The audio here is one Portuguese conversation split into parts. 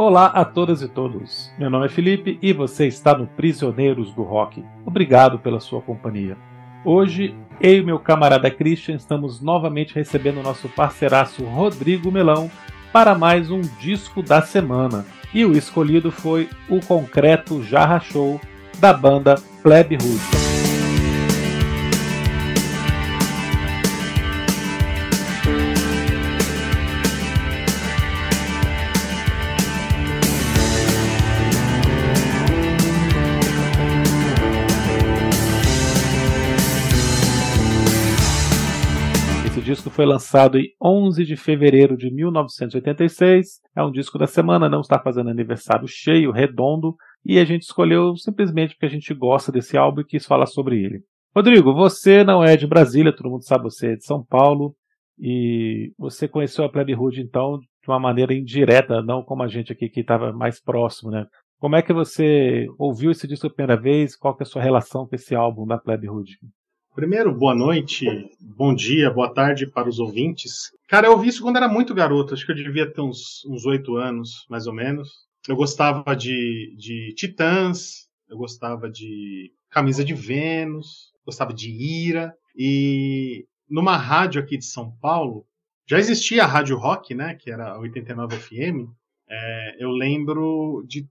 Olá a todas e todos. Meu nome é Felipe e você está no Prisioneiros do Rock. Obrigado pela sua companhia. Hoje, eu e meu camarada Christian estamos novamente recebendo nosso parceiraço Rodrigo Melão para mais um disco da semana. E o escolhido foi o Concreto Jarra Show da banda Plebe Hood. Foi lançado em 11 de fevereiro de 1986. É um disco da semana, não está fazendo aniversário cheio, redondo, e a gente escolheu simplesmente porque a gente gosta desse álbum e quis falar sobre ele. Rodrigo, você não é de Brasília, todo mundo sabe, você é de São Paulo, e você conheceu a Plebe Hood, então, de uma maneira indireta, não como a gente aqui que estava mais próximo, né? Como é que você ouviu esse disco pela primeira vez? Qual que é a sua relação com esse álbum da Plebe Hood? Primeiro, boa noite, bom dia, boa tarde para os ouvintes. Cara, eu ouvi isso quando era muito garoto, acho que eu devia ter uns oito anos, mais ou menos. Eu gostava de, de Titãs, eu gostava de Camisa de Vênus, gostava de Ira, e numa rádio aqui de São Paulo, já existia a Rádio Rock, né, que era a 89 FM, é, eu lembro de,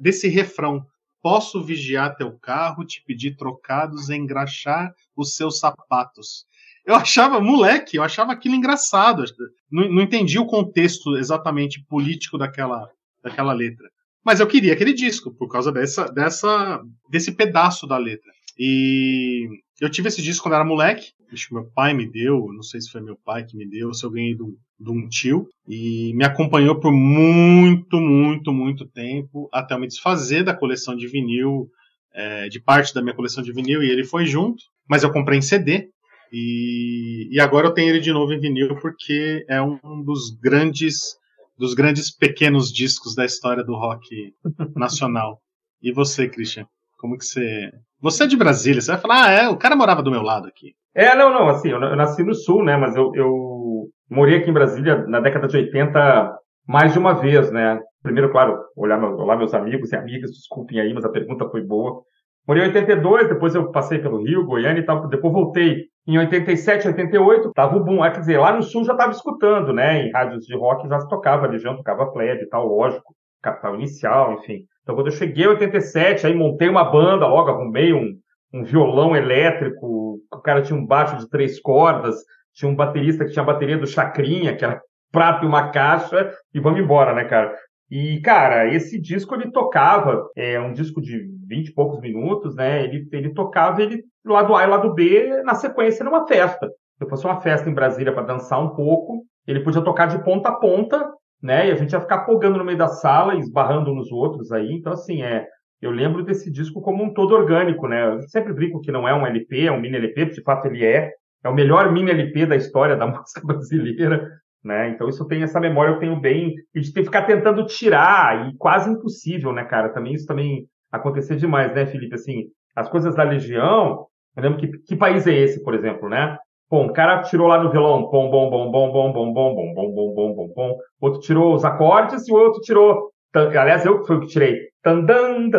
desse refrão, Posso vigiar teu carro, te pedir trocados, engraxar os seus sapatos. Eu achava, moleque, eu achava aquilo engraçado. Não, não entendi o contexto exatamente político daquela, daquela letra. Mas eu queria aquele disco, por causa dessa, dessa, desse pedaço da letra. E eu tive esse disco quando era moleque. Acho que meu pai me deu, não sei se foi meu pai que me deu, se eu ganhei de um tio. E me acompanhou por muito, muito, muito tempo, até eu me desfazer da coleção de vinil, é, de parte da minha coleção de vinil, e ele foi junto. Mas eu comprei em CD. E, e agora eu tenho ele de novo em vinil, porque é um dos grandes dos grandes pequenos discos da história do rock nacional. E você, Christian? Como que você. Você é de Brasília, você vai falar, ah, é, o cara morava do meu lado aqui. É, não, não, assim, eu, nasci no sul, né, mas eu, eu morei aqui em Brasília na década de 80 mais de uma vez, né. Primeiro, claro, olhar, olhar meus amigos e amigas, desculpem aí, mas a pergunta foi boa. Morei em 82, depois eu passei pelo Rio, Goiânia e tal, depois voltei em 87, 88, tava o boom. É, quer dizer, lá no sul já tava escutando, né? Em rádios de rock já se tocava, Legião tocava plebe e tal, lógico, Capital Inicial, enfim. Então, quando eu cheguei em 87, aí montei uma banda, logo arrumei um, um violão elétrico, o cara tinha um baixo de três cordas, tinha um baterista que tinha a bateria do Chacrinha, que era prato e uma caixa, e vamos embora, né, cara? E, cara, esse disco ele tocava, é um disco de 20 e poucos minutos, né? Ele, ele tocava ele lado A e lado B na sequência numa festa. Se fosse uma festa em Brasília para dançar um pouco, ele podia tocar de ponta a ponta né? E a gente ia ficar pogando no meio da sala, esbarrando nos outros aí. Então, assim, é, eu lembro desse disco como um todo orgânico, né? Eu sempre brinco que não é um LP, é um mini LP, de fato ele é. É o melhor mini LP da história da música brasileira, né? Então isso tem essa memória, eu tenho bem. Tem que ficar tentando tirar, e quase impossível, né, cara? Também isso também acontecer demais, né, Felipe? Assim, as coisas da Legião, eu lembro que, que país é esse, por exemplo, né? Pô, um cara tirou lá no violão, bom, bom, bom, bom, bom, bom, bom, bom, bom, bom, bom, bom, bom. Outro tirou os acordes e o outro tirou. Aliás, eu fui o que tirei. Dan.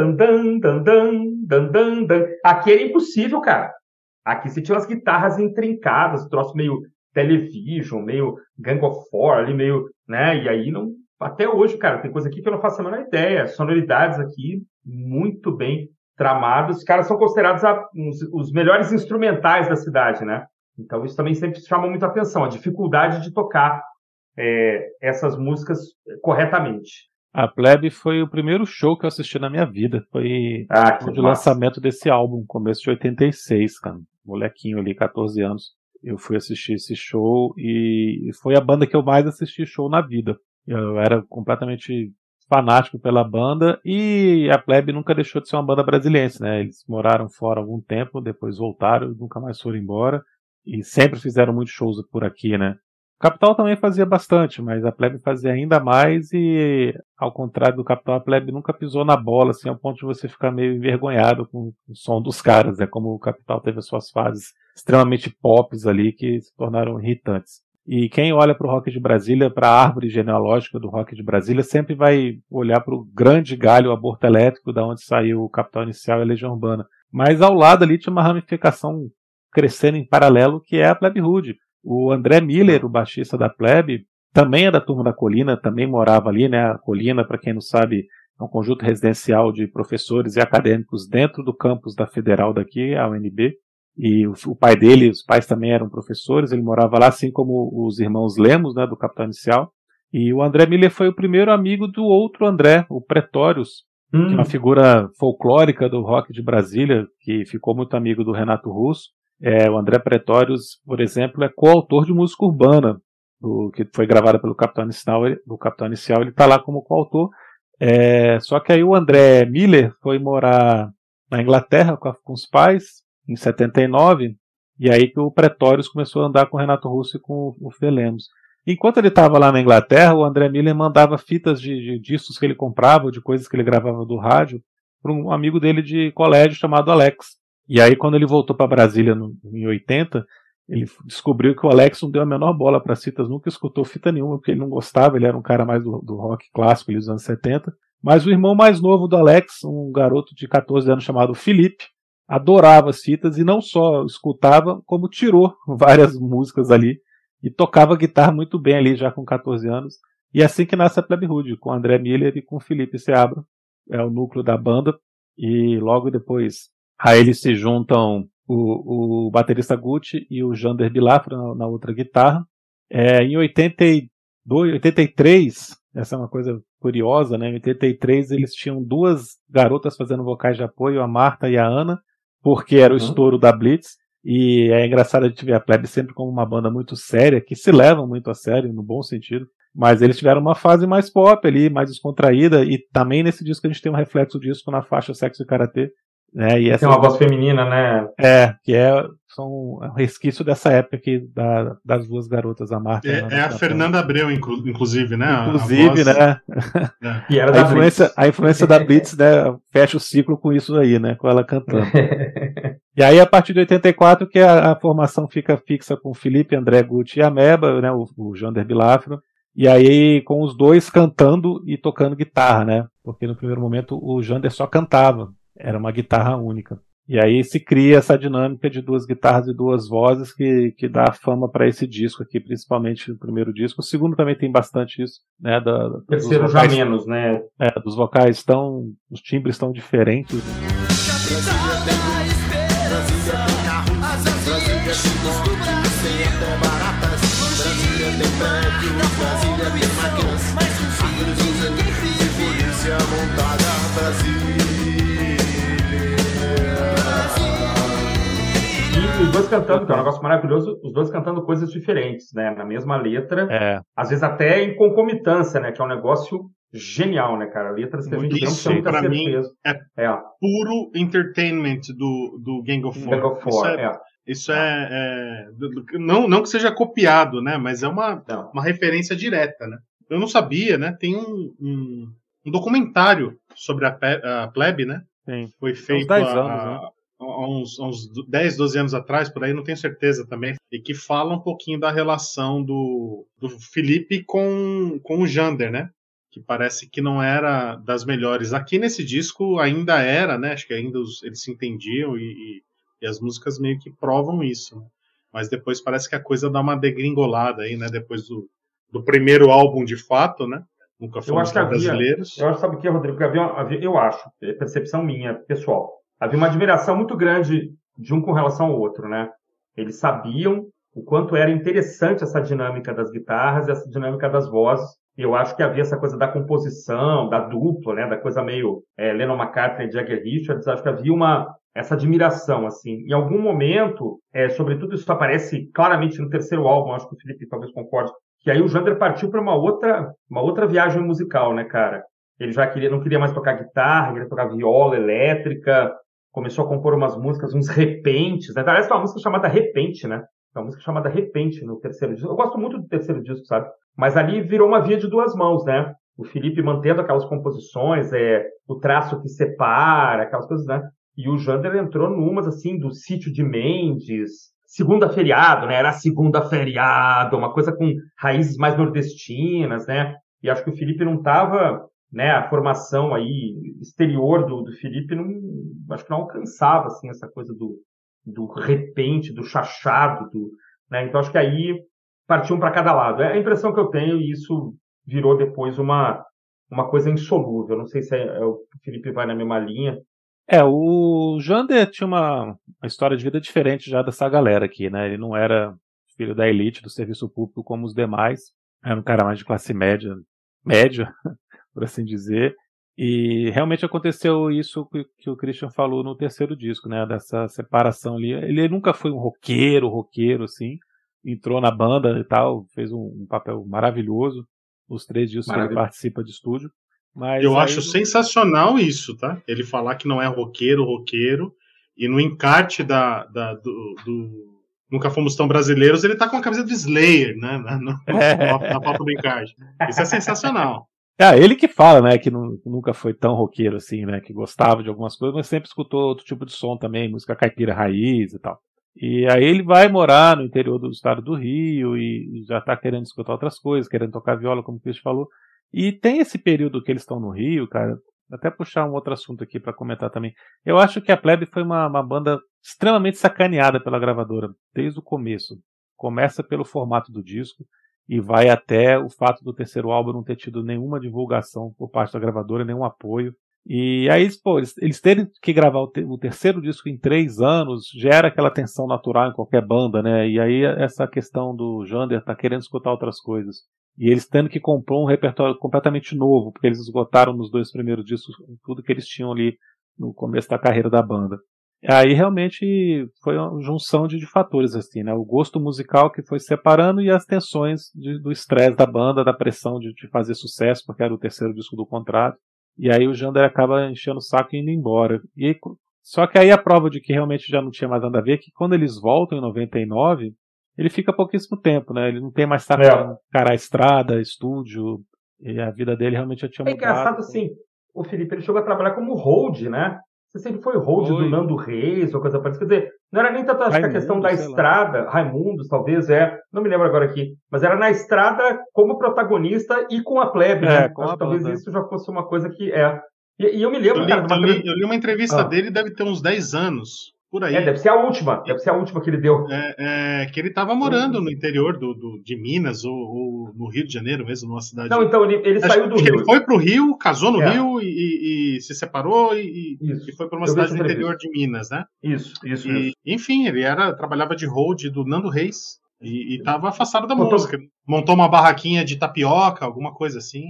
Aqui era impossível, cara. Aqui você tinha umas guitarras intrincadas, troço meio television, meio Gang of Four, ali meio, né? E aí não. Até hoje, cara, tem coisa aqui que eu não faço a menor ideia. Sonoridades aqui muito bem tramadas. Os caras são considerados a, os melhores instrumentais da cidade, né? Então isso também sempre chama muita atenção, a dificuldade de tocar é, essas músicas corretamente. A Plebe foi o primeiro show que eu assisti na minha vida. Foi ah, o de lançamento desse álbum, começo de 86, cara. Molequinho ali, 14 anos. Eu fui assistir esse show e foi a banda que eu mais assisti show na vida. Eu era completamente fanático pela banda e a Plebe nunca deixou de ser uma banda brasileira, né? Eles moraram fora algum tempo, depois voltaram, nunca mais foram embora e sempre fizeram muitos shows por aqui, né? Capital também fazia bastante, mas a Plebe fazia ainda mais e, ao contrário do Capital, a Plebe nunca pisou na bola, assim, ao ponto de você ficar meio envergonhado com o som dos caras, né? Como o Capital teve as suas fases extremamente pops ali que se tornaram irritantes. E quem olha para o rock de Brasília, para a árvore genealógica do rock de Brasília, sempre vai olhar para o grande galho aborto elétrico, da onde saiu o Capital Inicial e a Legião Urbana. Mas ao lado ali tinha uma ramificação crescendo em paralelo, que é a Plebe Hood. O André Miller, o baixista da Plebe, também é da turma da Colina, também morava ali, né? A Colina, para quem não sabe, é um conjunto residencial de professores e acadêmicos dentro do campus da Federal daqui, a UNB. E o, o, pai dele, os pais também eram professores, ele morava lá, assim como os irmãos Lemos, né, do Capitão Inicial. E o André Miller foi o primeiro amigo do outro André, o Pretórios, hum. que é uma hum. figura folclórica do rock de Brasília, que ficou muito amigo do Renato Russo. É, o André Pretórios, por exemplo, é coautor de música urbana, do, que foi gravada pelo Capitão Inicial, do Capitão Inicial, ele está lá como coautor. É, só que aí o André Miller foi morar na Inglaterra com, com os pais, em 79, e aí que o Pretórios começou a andar com o Renato Russo e com o Felemos. Enquanto ele estava lá na Inglaterra, o André Miller mandava fitas de, de, discos que ele comprava, de coisas que ele gravava do rádio, para um amigo dele de colégio chamado Alex. E aí, quando ele voltou para Brasília no, em 80, ele descobriu que o Alex não deu a menor bola para citas, nunca escutou fita nenhuma, porque ele não gostava, ele era um cara mais do, do rock clássico dos anos 70. Mas o irmão mais novo do Alex, um garoto de 14 anos chamado Felipe, adorava as fitas e não só escutava, como tirou várias músicas ali e tocava guitarra muito bem ali já com 14 anos. E é assim que nasce a Plebe Hood, com André Miller e com Felipe Seabra, é o núcleo da banda. E logo depois a eles se juntam o, o baterista Gucci e o Jander Bilafra na, na outra guitarra. É, em 82, 83, essa é uma coisa curiosa, né? Em 83 eles tinham duas garotas fazendo vocais de apoio, a Marta e a Ana, porque era o uhum. estouro da Blitz. E é engraçado a gente ver a Plebe sempre como uma banda muito séria, que se levam muito a sério, no bom sentido. Mas eles tiveram uma fase mais pop ali, mais descontraída, e também nesse disco a gente tem um reflexo disso na faixa Sexo e Karatê, né? E essa, Tem uma voz feminina, né? É, que é são um resquício dessa época aqui da, das duas garotas, a Marta. É, é a Fernanda Abreu, inclusive, né? Inclusive, né? É. E era a, influência, a influência da Blitz, né? Fecha o ciclo com isso aí, né? Com ela cantando. e aí, a partir de 84, que a, a formação fica fixa com Felipe, André Gucci e Ameba, né? O, o Jander Bilafro. E aí, com os dois cantando e tocando guitarra, né? Porque no primeiro momento o Jander só cantava. Era uma guitarra única. E aí se cria essa dinâmica de duas guitarras e duas vozes que, que dá fama para esse disco aqui, principalmente o primeiro disco. O segundo também tem bastante isso, né? Da, Terceiro vocais, já menos, né? É, dos vocais estão, os timbres estão diferentes. Né? os dois cantando, que é um negócio maravilhoso, os dois cantando coisas diferentes, né? Na mesma letra. É. Às vezes até em concomitância, né? Que é um negócio genial, né, cara? Letras que a gente Isso, não certeza. Mim, é, é, puro entertainment do, do Gang of Four. Gang of Four, Isso é, é. Isso é, é, não, não que seja copiado, né? Mas é uma, uma referência direta, né? Eu não sabia, né? Tem um, um, um documentário sobre a, a plebe, né? Sim. Foi feito há, anos, né? Há uns, uns 10, 12 anos atrás, por aí, não tenho certeza também, e que fala um pouquinho da relação do, do Felipe com, com o Jander, né? Que parece que não era das melhores. Aqui nesse disco ainda era, né? Acho que ainda os, eles se entendiam e, e, e, as músicas meio que provam isso. Né? Mas depois parece que a coisa dá uma degringolada aí, né? Depois do, do primeiro álbum de fato, né? Nunca fomos brasileiros. Eu acho, sabe o que, Rodrigo? Havia, havia, eu acho, é percepção minha, pessoal havia uma admiração muito grande de um com relação ao outro, né? Eles sabiam o quanto era interessante essa dinâmica das guitarras, essa dinâmica das vozes. E eu acho que havia essa coisa da composição, da dupla, né? Da coisa meio é, Lennon McCartney e Jagger Richards. Acho que havia uma essa admiração, assim. Em algum momento, é, sobretudo isso aparece claramente no terceiro álbum, acho que o Felipe talvez concorde, que aí o Jander partiu para uma outra, uma outra viagem musical, né, cara? Ele já queria, não queria mais tocar guitarra, queria tocar viola elétrica, começou a compor umas músicas, uns repentes, né? Aliás, tem uma música chamada Repente, né? Uma música chamada Repente no terceiro disco. Eu gosto muito do terceiro disco, sabe? Mas ali virou uma via de duas mãos, né? O Felipe mantendo aquelas composições, é, o traço que separa, aquelas coisas, né? E o Jander entrou numas, assim, do Sítio de Mendes, segunda feriado, né? Era segunda feriado, uma coisa com raízes mais nordestinas, né? E acho que o Felipe não estava, né? A formação aí exterior do, do Felipe não, acho que não alcançava assim essa coisa do, do repente, do chachado, do, né? Então acho que aí partiam para cada lado. É a impressão que eu tenho e isso virou depois uma uma coisa insolúvel. Não sei se é, é o Felipe vai na mesma linha, é, o Jander tinha uma, uma, história de vida diferente já dessa galera aqui, né? Ele não era filho da elite do serviço público como os demais. Era um cara mais de classe média, média, por assim dizer. E realmente aconteceu isso que, o Christian falou no terceiro disco, né? Dessa separação ali. Ele nunca foi um roqueiro, roqueiro, assim. Entrou na banda e tal, fez um, papel maravilhoso nos três discos que ele participa de estúdio. Mas eu acho sensacional isso, tá? Ele falar que não é roqueiro, roqueiro, e no encarte da, da do, do, Nunca Fomos Tão Brasileiros, ele tá com a camisa de Slayer, né? Na, na, na foto do encarte. Isso é sensacional. É, ele que fala, né, que, nunca foi tão roqueiro assim, né, que gostava de algumas coisas, mas sempre escutou outro tipo de som também, música caipira raiz e tal. E aí ele vai morar no interior do estado do Rio e já tá querendo escutar outras coisas, querendo tocar viola, como o Cris falou. E tem esse período que eles estão no Rio, cara. Até puxar um outro assunto aqui para comentar também. Eu acho que a Plebe foi uma, uma banda extremamente sacaneada pela gravadora desde o começo. Começa pelo formato do disco e vai até o fato do terceiro álbum não ter tido nenhuma divulgação por parte da gravadora, nenhum apoio. E aí, pô, eles, eles terem que gravar o, te, o, terceiro disco em três anos gera aquela tensão natural em qualquer banda, né? E aí essa questão do Jander tá querendo escutar outras coisas. E eles tendo que compor um repertório completamente novo, porque eles esgotaram nos dois primeiros discos tudo que eles tinham ali no começo da carreira da banda. Aí realmente foi uma junção de, de fatores, assim, né? O gosto musical que foi separando e as tensões de, do estresse da banda, da pressão de, de, fazer sucesso, porque era o terceiro disco do contrato. E aí o Jander acaba enchendo o saco e indo embora. E aí, só que aí a prova de que realmente já não tinha mais nada a ver é que quando eles voltam em 99, ele fica pouquíssimo tempo, né? Ele não tem mais saco é. cara a estrada, estúdio, e a vida dele realmente já tinha mudado. É engraçado assim, o Felipe ele chegou a trabalhar como hold, né? Você sempre foi hold foi. do Nando Reis ou coisa parecida. Quer dizer, não era nem tanto acho Raimundo, a questão da estrada, lá. Raimundos talvez, é, não me lembro agora aqui, mas era na estrada como protagonista e com a plebe, é, né? Com a talvez isso já fosse uma coisa que é. E, e eu me lembro, eu li, cara, eu, li, eu li uma entrevista ah. dele, deve ter uns 10 anos, por aí. É, deve ser a última, deve ser a última que ele deu. É, é que ele estava morando no interior do, do, de Minas ou, ou, no Rio de Janeiro mesmo, numa cidade. Não, então ele, ele saiu do Rio. Ele foi para o Rio, casou no é. Rio e, e, se separou e, e foi para uma Eu cidade do interior de Minas, né? Isso, isso, e, isso. Enfim, ele era trabalhava de hold do Nando Reis e estava afastado da Montou... música. Montou uma barraquinha de tapioca, alguma coisa assim.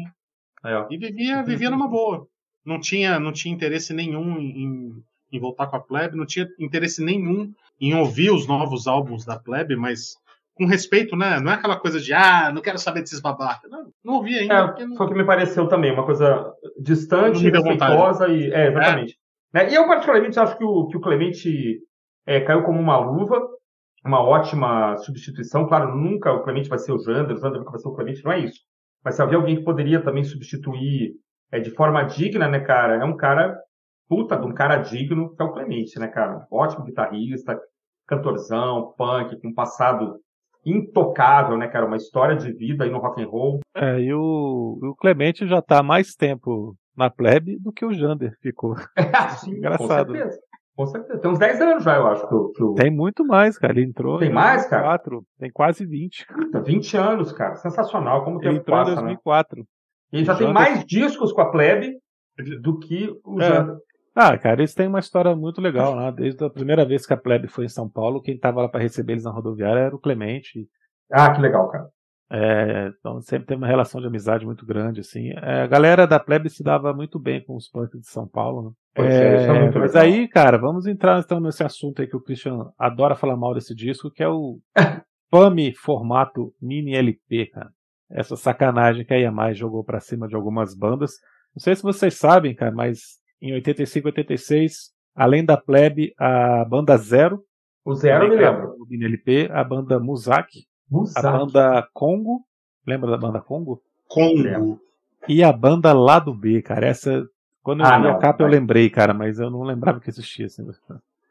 É, e vivia, vivia numa boa. Não tinha, não tinha interesse nenhum em em voltar com a Plebe, não tinha interesse nenhum em ouvir os novos álbuns da Plebe, mas com respeito, né? Não é aquela coisa de, ah, não quero saber desses babacas. Não, não ouvi ainda. É, não... Foi o que me pareceu também, uma coisa distante, respeitosa e. É, exatamente. É. E eu, particularmente, acho que o, que o Clemente é, caiu como uma luva, uma ótima substituição. Claro, nunca o Clemente vai ser o Jander, o Jander nunca vai ser o Clemente, não é isso. Mas se havia alguém que poderia também substituir é, de forma digna, né, cara? É um cara puta de um cara digno que é o Clemente, né, cara? Ótimo guitarrista, cantorzão, punk, com um passado intocável, né, cara? Uma história de vida aí no rock and roll. É, e o, o Clemente já tá há mais tempo na plebe do que o Jander ficou. É, sim, Engraçado. Com certeza. Com certeza. Tem uns 10 anos já, eu acho. Que, que Tem muito mais, cara. Ele entrou. Tem mais, 2004. cara? Tem quase 20. Puta, 20 anos, cara. Sensacional. Como o tempo entrou passa, em 2004. Né? E ele já tem mais discos com a plebe do que o é. Jander. Ah, cara, eles têm uma história muito legal, né? Desde a primeira vez que a Plebe foi em São Paulo, quem tava lá para receber eles na rodoviária era o Clemente. Ah, que legal, cara. É, então sempre teve uma relação de amizade muito grande, assim. É, a galera da Plebe se dava muito bem com os punks de São Paulo, né? É, é mas legal. aí, cara, vamos entrar então nesse assunto aí que o Christian adora falar mal desse disco, que é o PAMI formato mini LP, cara. Essa sacanagem que a Yamaha jogou para cima de algumas bandas. Não sei se vocês sabem, cara, mas em 85 86, além da Plebe, a banda Zero. O Zero me lembro. O LP, a banda Muzak, Muzak. A banda Congo. Lembra da banda Congo? Congo. E a banda Lado B, cara. Essa. Quando eu ah, vi a capa eu lembrei, cara, mas eu não lembrava que existia. Assim.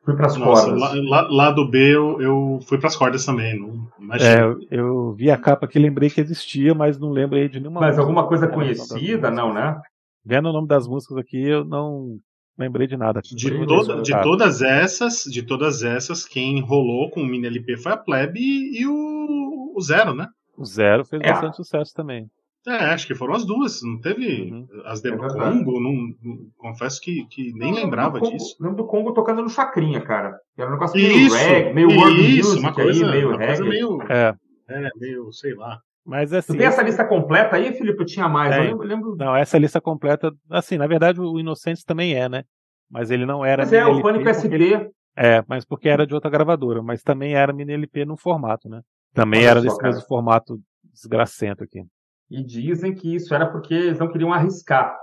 Fui pras Nossa, cordas. Lá, lá, lá, do B eu, eu fui pras cordas também. Não, é, eu, eu, vi a capa que lembrei que existia, mas não lembrei de nenhuma. Mas alguma coisa conhecida, não, né? Vendo o nome das músicas aqui, eu não lembrei de nada. De, toda, de todas essas, de todas essas, quem rolou com o Mini LP foi a Plebe e, e o, o Zero, né? O Zero fez é. bastante sucesso também. É, acho que foram as duas. Não teve uhum. as de é Congo, não, não, confesso que, que nem não, lembrava Congo, disso. Lembro do Congo tocando no Chacrinha, cara. Era um negócio meio isso, reggae, meio world isso, music coisa, aí, meio reggae. Coisa meio, é. é, meio, sei lá. Mas assim. Tu tem essa lista completa aí, Felipe? Eu tinha mais. É, eu lembro, Não, essa lista completa, assim, na verdade o Inocentes também é, né? Mas ele não era. Mas é, o Pânico SP. É, mas porque era de outra gravadora, mas também era mini LP no formato, né? Também Olha era desse cara. mesmo formato desgracento aqui. E dizem que isso era porque eles não queriam arriscar.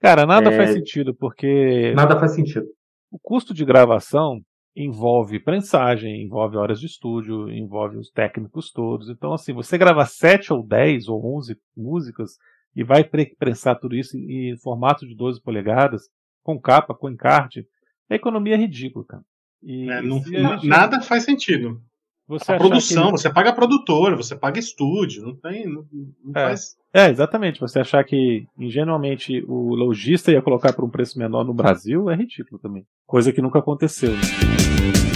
Cara, nada é... faz sentido, porque. Nada faz sentido. O custo de gravação envolve prensagem, envolve horas de estúdio, envolve os técnicos todos. Então, assim, você grava 7 ou 10 ou 11 músicas e vai prensar tudo isso em, em formato de 12 polegadas, com capa, com encarte, a economia é ridícula, cara. E, é, não, gente... Nada faz sentido. Você a produção, que... você paga produtor, você paga estúdio, não tem. Não, não é. Faz... é, exatamente. Você achar que ingenuamente o lojista ia colocar por um preço menor no Brasil é ridículo também. Coisa que nunca aconteceu. Né?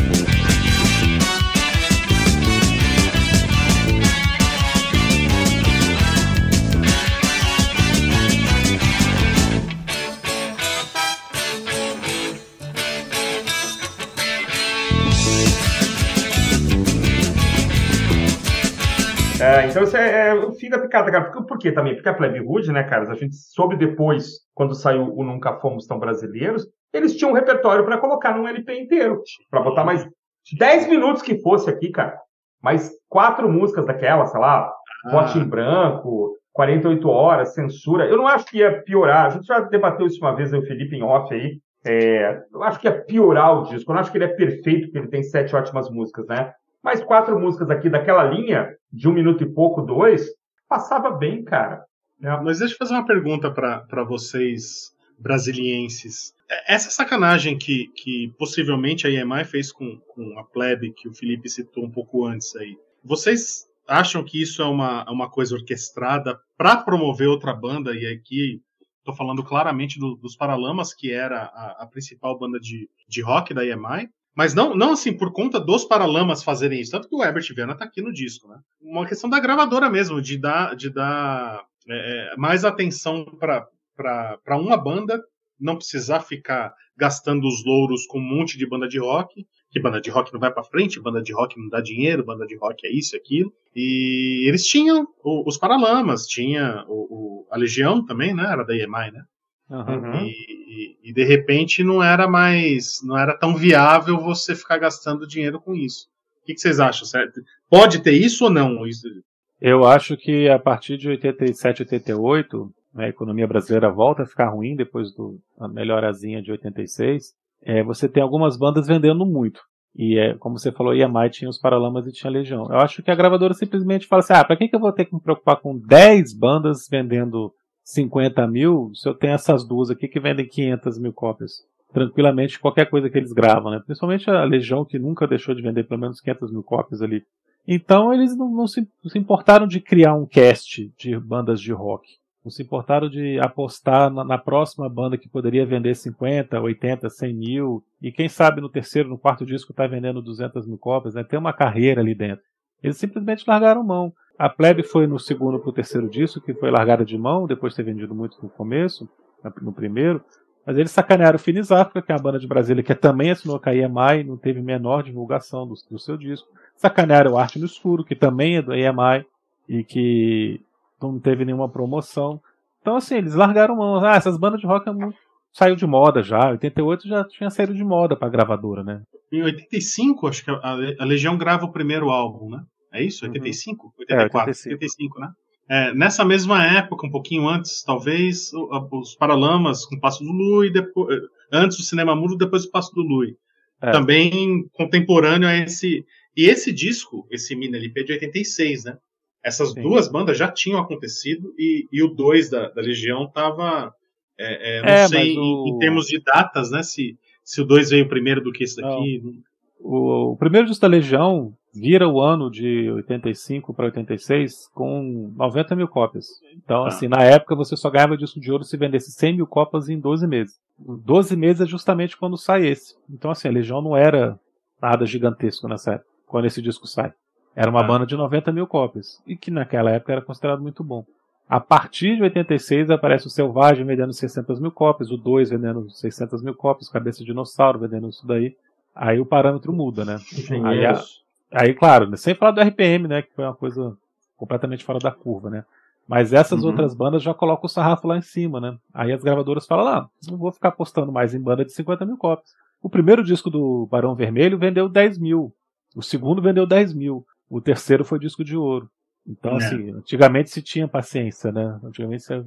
É, então isso é, é, o fim da picada, cara. Por, por quê também? Porque a Plebe Hood, né, cara, a gente soube depois, quando saiu o Nunca Fomos Tão Brasileiros, eles tinham um repertório para colocar num LP inteiro. para botar mais 10 minutos que fosse aqui, cara. Mais quatro músicas daquela, sei lá, ah. Bote em Branco, 48 Horas, Censura. Eu não acho que ia piorar. A gente já debateu isso uma vez, o Felipe em off aí. É, eu acho que ia piorar o disco. Eu não acho que ele é perfeito, porque ele tem sete ótimas músicas, né? Mas quatro músicas aqui daquela linha, de um minuto e pouco, dois, passava bem, cara. É, mas deixa eu fazer uma pergunta para vocês, brasilienses. É, essa sacanagem que, que possivelmente a EMI fez com, com a plebe, que o Felipe citou um pouco antes aí, vocês acham que isso é uma, uma coisa orquestrada para promover outra banda? E aqui estou falando claramente do, dos Paralamas, que era a, a, principal banda de, de rock da EMI. Mas não, não assim, por conta dos Paralamas fazerem isso. Tanto que o Herbert Viana tá aqui no disco, né? Uma questão da gravadora mesmo, de dar, de dar é, é mais atenção para uma banda, não precisar ficar gastando os louros com um monte de banda de rock, que banda de rock não vai para frente, banda de rock não dá dinheiro, banda de rock é isso, aquilo. E eles tinham o, os Paralamas, tinha o, o, a Legião também, né? Era da EMI, né? Uhum. E, e, e, de repente não era mais, não era tão viável você ficar gastando dinheiro com isso. O que, que vocês acham? Certo? Pode ter isso ou não? Eu acho que a partir de 87, 88, né, a economia brasileira volta a ficar ruim depois da melhorazinha de 86. É, você tem algumas bandas vendendo muito. E é, como você falou, EMI tinha os Paralamas e tinha Legião. Eu acho que a gravadora simplesmente fala assim: ah, pra que, que eu vou ter que me preocupar com 10 bandas vendendo 50 mil, se eu tenho essas duas aqui que vendem 500 mil cópias, tranquilamente, qualquer coisa que eles gravam, né? Principalmente a Legião, que nunca deixou de vender pelo menos 500 mil cópias ali. Então eles não, não, se, se importaram de criar um cast de bandas de rock. Não se importaram de apostar na, na, próxima banda que poderia vender 50, 80, 100 mil. E quem sabe no terceiro, no quarto disco está vendendo 200 mil cópias. Né? Tem uma carreira ali dentro. Eles simplesmente largaram mão. A plebe foi no segundo para o terceiro disco, que foi largada de mão, depois de ter vendido muito no começo, no primeiro. Mas eles sacanearam o Finis África, que é a banda de Brasília, que também assinou a EMI, não teve menor divulgação do, do, seu disco. Sacanearam o Arte no Escuro, que também é do EMI, e que não teve nenhuma promoção. Então, assim, eles largaram mão. Ah, essas bandas de rock é muito... saiu de moda já. 88 já tinha saído de moda para a gravadora, né? Em 85, acho que a Legião grava o primeiro álbum, né? É isso? 85? Uhum. 84? É, 85. 85, né? É, nessa mesma época, um pouquinho antes, talvez, os Paralamas com o Passo do Lui, depois, eh, antes do Cinema Mudo, depois do Passo do Lui. É. Também contemporâneo a esse. E esse disco, esse mini LP de 86, né? Essas Sim. duas bandas já tinham acontecido e, e o 2 da, da Legião tava. É, é, não é, sei o... em, em, termos de datas, né? Se, se o 2 veio primeiro do que esse daqui. O, o, primeiro disco da Legião vira o ano de 85 para 86 com 90 mil cópias. Então, ah. assim, na época você só ganhava disco de ouro se vendesse 100 mil cópias em 12 meses. 12 meses é justamente quando sai esse. Então, assim, a Legião não era nada gigantesco nessa época, quando esse disco sai. Era uma ah. banda de 90 mil cópias. E que naquela época era considerado muito bom. A partir de 86 aparece o Selvagem vendendo 600 mil cópias, o 2 vendendo 600 mil cópias, Cabeça de Dinossauro vendendo isso daí. Aí o parâmetro muda, né? Aí, a, aí, claro, né, sem falar do RPM, né? Que foi uma coisa completamente fora da curva, né? Mas essas uhum. outras bandas já colocam o sarrafo lá em cima, né? Aí as gravadoras falam, ah, não vou ficar postando mais em banda de 50 mil cópias. O primeiro disco do Barão Vermelho vendeu 10 mil. O segundo vendeu 10 mil. O terceiro foi disco de ouro. Então, é. assim, antigamente se tinha paciência, né? Antigamente se...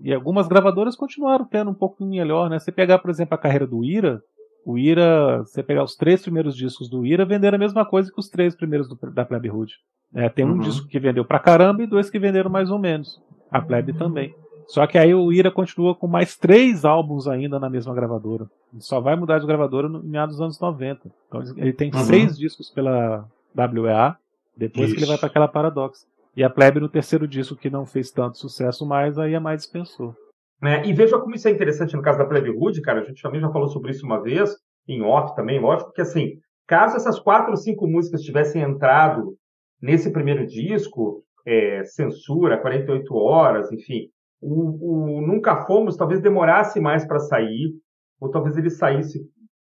E algumas gravadoras continuaram tendo um pouco melhor, né? Você pegar, por exemplo, a carreira do Ira, o Ira, você pegar os três primeiros discos do Ira, venderam a mesma coisa que os três primeiros do, da Plebe Hood. É, tem um uhum. disco que vendeu pra caramba e dois que venderam mais ou menos. A Plebe uhum. também. Só que aí o Ira continua com mais três álbuns ainda na mesma gravadora. Ele só vai mudar de gravadora no meados dos anos 90. Então ele tem uhum. seis discos pela WEA, depois Isso. que ele vai para aquela Paradox. E a Plebe no terceiro disco que não fez tanto sucesso mais, aí a mais dispensou. É, e veja como isso é interessante no caso da Plebe Hood, cara, a gente também já falou sobre isso uma vez, em off também, lógico, que assim, caso essas quatro ou cinco músicas tivessem entrado nesse primeiro disco, é, censura, 48 horas, enfim, o, o, Nunca Fomos talvez demorasse mais para sair, ou talvez ele saísse,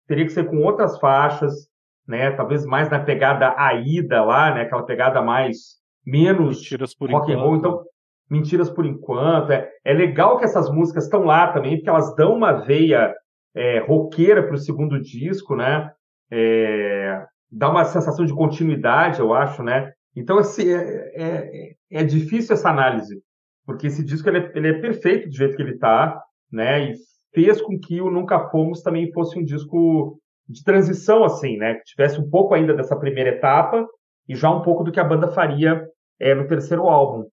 teria que ser com outras faixas, né, talvez mais na pegada Aida lá, né, aquela pegada mais menos rock and roll. Então, mentiras por enquanto. É, é legal que essas músicas estão lá também, porque elas dão uma veia é, roqueira para o segundo disco, né? É, dá uma sensação de continuidade, eu acho, né? Então, assim, é, é, é difícil essa análise, porque esse disco ele é, ele é perfeito do jeito que ele está, né? E fez com que o Nunca Fomos também fosse um disco de transição, assim, né? Que tivesse um pouco ainda dessa primeira etapa e já um pouco do que a banda faria é, no terceiro álbum.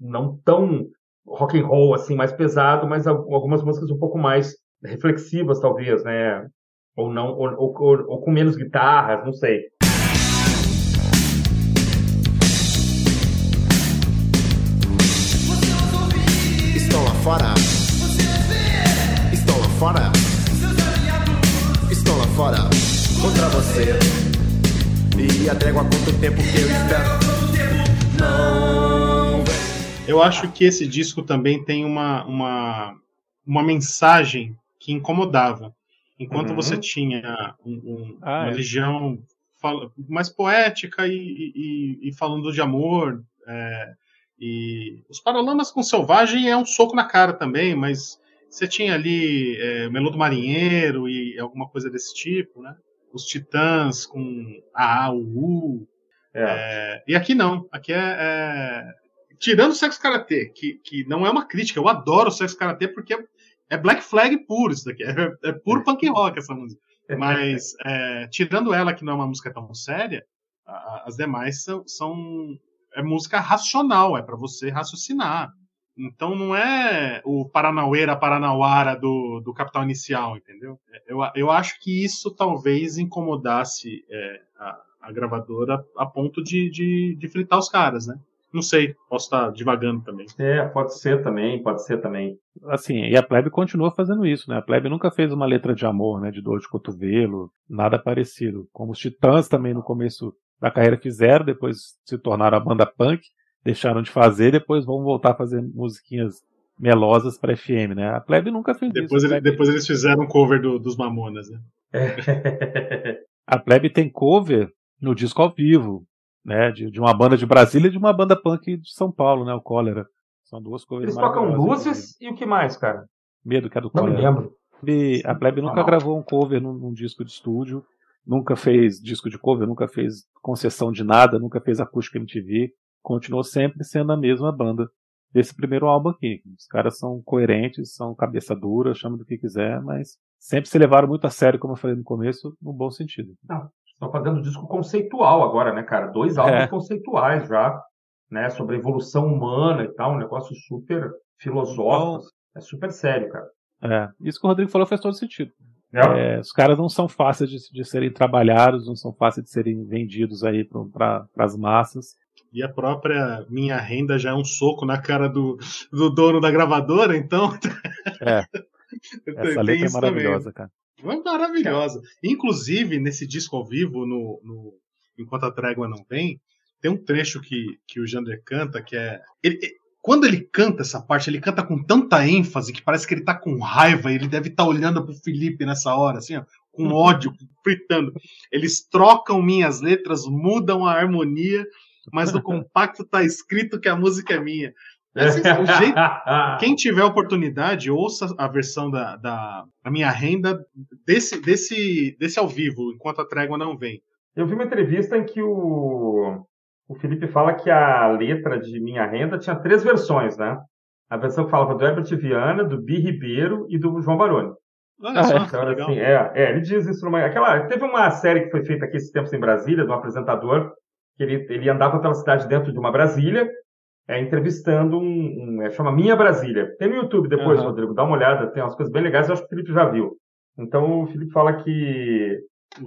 Não tão rock and roll assim, mais pesado, mas algumas músicas um pouco mais reflexivas, talvez, né? Ou não, ou, ou, ou com menos guitarras, não sei. Estão lá fora. Estão lá fora. Estão lá fora. Contra você. E a trégua quanto tempo que eu espero. Eu acho que esse disco também tem uma, uma, uma mensagem que incomodava. Enquanto uhum. você tinha um, um, ah, uma é. legião mais poética e, e, e, falando de amor. É, e os Paralamas com Selvagem é um soco na cara também, mas você tinha ali é, Melô do Marinheiro e alguma coisa desse tipo, né? os Titãs com a A, o U. É. É, e aqui não. Aqui é, é. Tirando o Sexo Karatê, que, que não é uma crítica, eu adoro o Sexo Karatê porque é, é Black Flag puro isso daqui. É, é puro punk rock essa música. Mas, é, tirando ela, que não é uma música tão séria, a, as demais são, são. É música racional, é para você raciocinar. Então não é o Paranaueira Paranauara do, do Capital Inicial, entendeu? Eu, eu acho que isso talvez incomodasse é, a, a, gravadora a ponto de, de, de fritar os caras, né? Não sei, posso estar divagando também. É, pode ser também, pode ser também. Assim, e a Plebe continua fazendo isso, né? A Plebe nunca fez uma letra de amor, né? De dor de cotovelo, nada parecido. Como os Titãs também no começo da carreira fizeram, depois se tornaram a banda punk deixaram de fazer, depois vão voltar a fazer musiquinhas melosas para FM, né? A Plebe nunca fez depois isso. Ele, depois eles fizeram um cover do, dos Mamonas, né? a Plebe tem cover no disco ao vivo, né? De, de, uma banda de Brasília e de uma banda punk de São Paulo, né? O Cólera. São duas covers Eles tocam luzes e o que mais, cara? Medo que é do Cólera. Não lembro. E a Plebe nunca não. gravou um cover num, num disco de estúdio, nunca fez disco de cover, nunca fez concessão de nada, nunca fez acústica MTV continuou sempre sendo a mesma banda desse primeiro álbum aqui. Os caras são coerentes, são cabeça dura, chama do que quiser, mas sempre se levaram muito a sério, como eu falei no começo, no bom sentido. Não, estão fazendo disco conceitual agora, né, cara? Dois álbuns é. conceituais já, né? Sobre a evolução humana e tal, um negócio super filosófico. Então, é super sério, cara. É, isso que o Rodrigo falou faz todo sentido. É, os caras não são fáceis de, de, serem trabalhados, não são fáceis de serem vendidos aí para as massas. E a própria minha renda já é um soco na cara do, do dono da gravadora, então. É. Essa letra é maravilhosa, também. cara. É maravilhosa. Inclusive, nesse disco ao vivo, no, no Enquanto a Trégua Não Vem, tem um trecho que, que o Jander canta que é. Ele, quando ele canta essa parte, ele canta com tanta ênfase que parece que ele tá com raiva, ele deve estar tá olhando pro Felipe nessa hora, assim, ó, com ódio, fritando. Eles trocam minhas letras, mudam a harmonia, mas no compacto tá escrito que a música é minha. Jeito... Quem tiver oportunidade, ouça a versão da, da, da, minha renda desse, desse, desse ao vivo, enquanto a trégua não vem. Eu vi uma entrevista em que o, o Felipe fala que a letra de Minha Renda tinha três versões, né? A versão que falava do Herbert Viana, do Bi Ribeiro e do João Baroni. Olha só, então, assim, é, é, ele diz isso numa. Aquela, teve uma série que foi feita aqui esses tempos em Brasília, de um apresentador, que ele, ele andava pela cidade dentro de uma Brasília, é, entrevistando um, um é, chama Minha Brasília. Tem no YouTube depois, uhum. Rodrigo, dá uma olhada, tem umas coisas bem legais, eu acho que o Felipe já viu. Então o Felipe fala que